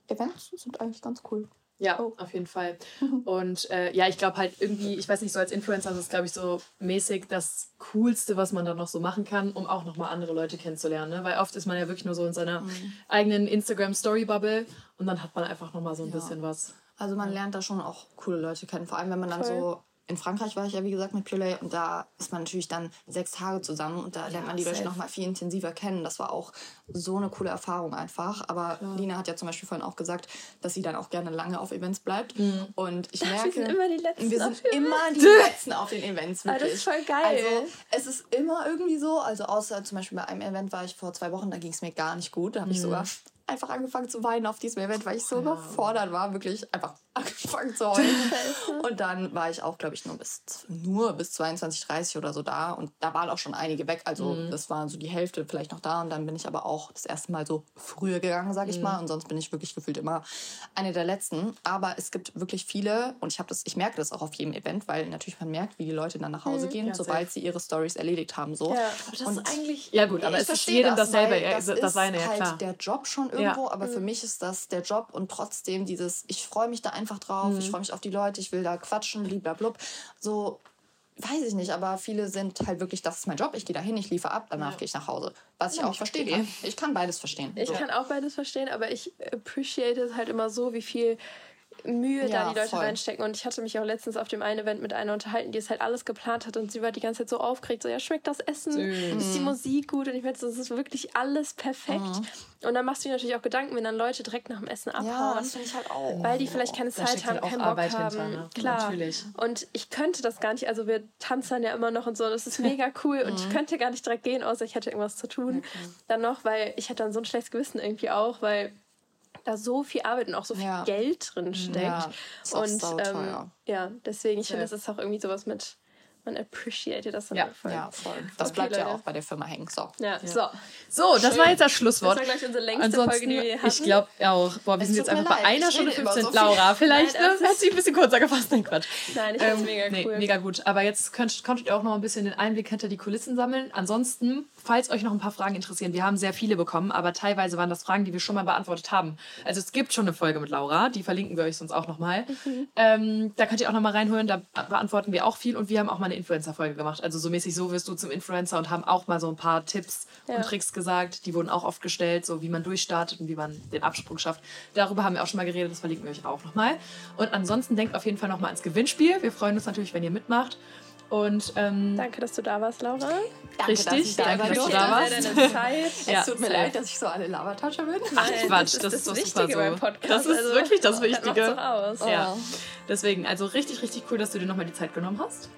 Events sind eigentlich ganz cool. Ja, Oh. auf jeden Fall. Und äh, ja, ich glaube halt irgendwie, ich weiß nicht, so als Influencer ist es, glaube ich, so mäßig das Coolste, was man dann noch so machen kann, um auch nochmal andere Leute kennenzulernen. Ne? Weil oft ist man ja wirklich nur so in seiner Mhm. eigenen Instagram-Story-Bubble und dann hat man einfach nochmal so ein bisschen was. Also man lernt da schon auch coole Leute kennen. Vor allem, wenn man dann Voll. so. In Frankreich war ich ja, wie gesagt, mit Pure Lay und da ist man natürlich dann sechs Tage zusammen und da lernt man die Leute safe. noch mal viel intensiver kennen. Das war auch so eine coole Erfahrung einfach. Aber Lina hat ja zum Beispiel vorhin auch gesagt, dass sie dann auch gerne lange auf Events bleibt. Mhm. Und ich merke, sind immer die Letzten wir sind immer die Letzten auf den Events. Ah, das Wirklich. ist voll geil. Also es ist immer irgendwie so, also außer zum Beispiel bei einem Event war ich vor zwei Wochen, da ging es mir gar nicht gut. Da habe Mhm. ich sogar einfach angefangen zu weinen auf diesem Event, weil ich so überfordert war, wirklich einfach angefangen zu heulen. und dann war ich auch, glaube ich, nur bis, nur bis 22, 30 oder so da. Und da waren auch schon einige weg. Also Mhm. das waren so die Hälfte vielleicht noch da. Und dann bin ich aber auch das erste Mal so früher gegangen, sage ich Mhm. mal. Und sonst bin ich wirklich gefühlt immer eine der letzten. Aber es gibt wirklich viele, und ich habe das, ich merke das auch auf jedem Event, weil natürlich man merkt, wie die Leute dann nach Hause gehen, Ja, sobald sie ihre Stories erledigt haben. So. Mhm. Ja. Aber das Und- ist eigentlich. Ja, gut, aber ich es ist jedem das, dasselbe, das, das, ist seine, ja halt klar. der Job schon Ja. Irgendwo, aber für mich ist das der Job und trotzdem dieses, ich freue mich da einfach drauf, Mhm. ich freue mich auf die Leute, ich will da quatschen, blablabla. So, weiß ich nicht, aber viele sind halt wirklich, das ist mein Job, ich gehe da hin, ich liefere ab, danach gehe ich nach Hause. Was ich auch verstehen kann. Ich kann beides verstehen. Ich so. kann auch beides verstehen, aber ich appreciate es halt immer so, wie viel Mühe Ja, da die Leute voll. reinstecken. Und ich hatte mich auch letztens auf dem einen Event mit einer unterhalten, die es halt alles geplant hat und sie war die ganze Zeit so aufgeregt, so ja, schmeckt das Essen, Süß. ist die Musik gut und ich meinte, das ist wirklich alles perfekt. Und dann machst du dir natürlich auch Gedanken, wenn dann Leute direkt nach dem Essen abhauen. ja, das finde ich halt auch. weil die vielleicht keine Da Zeit steckt haben, halt auch keinen Bock Arbeit haben. hinter, ne? Klar. Natürlich. Und ich könnte das gar nicht. Also wir tanzen ja immer noch und so. Das ist mega cool. Und ich Mhm. könnte gar nicht direkt gehen, außer ich hätte irgendwas zu tun. Dann noch, weil ich hätte dann so ein schlechtes Gewissen irgendwie auch, weil da so viel Arbeit und auch so viel Ja. Geld drin steckt. Ja, und ähm, ja, deswegen, ich finde, das ist auch irgendwie sowas mit, man appreciated das dann Ja, voll. Ja, voll. Das Okay, bleibt ja Leute. auch bei der Firma hängen. So. Ja, so. So, das war jetzt das Schlusswort. Das war gleich unsere längste Ansonsten, Folge, die wir hatten. ich glaube auch. Boah, wir Es sind jetzt einfach bei leid, einer ich Stunde rede immer 15. so. Laura, vielleicht Nein, ne, hätte sie ein bisschen kurzer gefasst. Nein, Quatsch. Nein, ich finde es mega Ähm, nee, cool. mega gut. Aber jetzt könnt, konntet ihr auch noch ein bisschen den Einblick hinter die Kulissen sammeln. Ansonsten, falls euch noch ein paar Fragen interessieren, wir haben sehr viele bekommen, aber teilweise waren das Fragen, die wir schon mal beantwortet haben. Also es gibt schon eine Folge mit Laura, die verlinken wir euch sonst auch nochmal. Mhm. Ähm, da könnt ihr auch nochmal reinholen, da beantworten wir auch viel und wir haben auch mal eine Influencer-Folge gemacht. Also so mäßig, so wirst du zum Influencer und haben auch mal so ein paar Tipps Ja. und Tricks gesagt. Die wurden auch oft gestellt, so wie man durchstartet und wie man den Absprung schafft. Darüber haben wir auch schon mal geredet, das verlinken wir euch auch nochmal. Und ansonsten denkt auf jeden Fall nochmal ans Gewinnspiel. Wir freuen uns natürlich, wenn ihr mitmacht. Und ähm, Danke, dass du da warst, Laura. Danke, Richtig, dass danke, dass du da warst. Für deine Zeit. Ja, es tut mir safe. leid, dass ich so eine Lavatasche bin. Ach Nein, Quatsch, das das, ist ist das doch super Wichtige so. beim Podcast. Das ist Also, wirklich das Das Wichtige. doch aus. Ja. Deswegen, also richtig, richtig cool, dass du dir nochmal die Zeit genommen hast.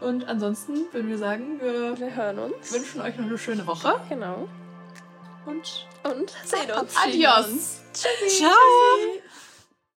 Und ansonsten würden wir sagen, wir Wir hören uns. wünschen euch noch eine schöne Woche Genau. und Und sehen uns. adios. Ciao.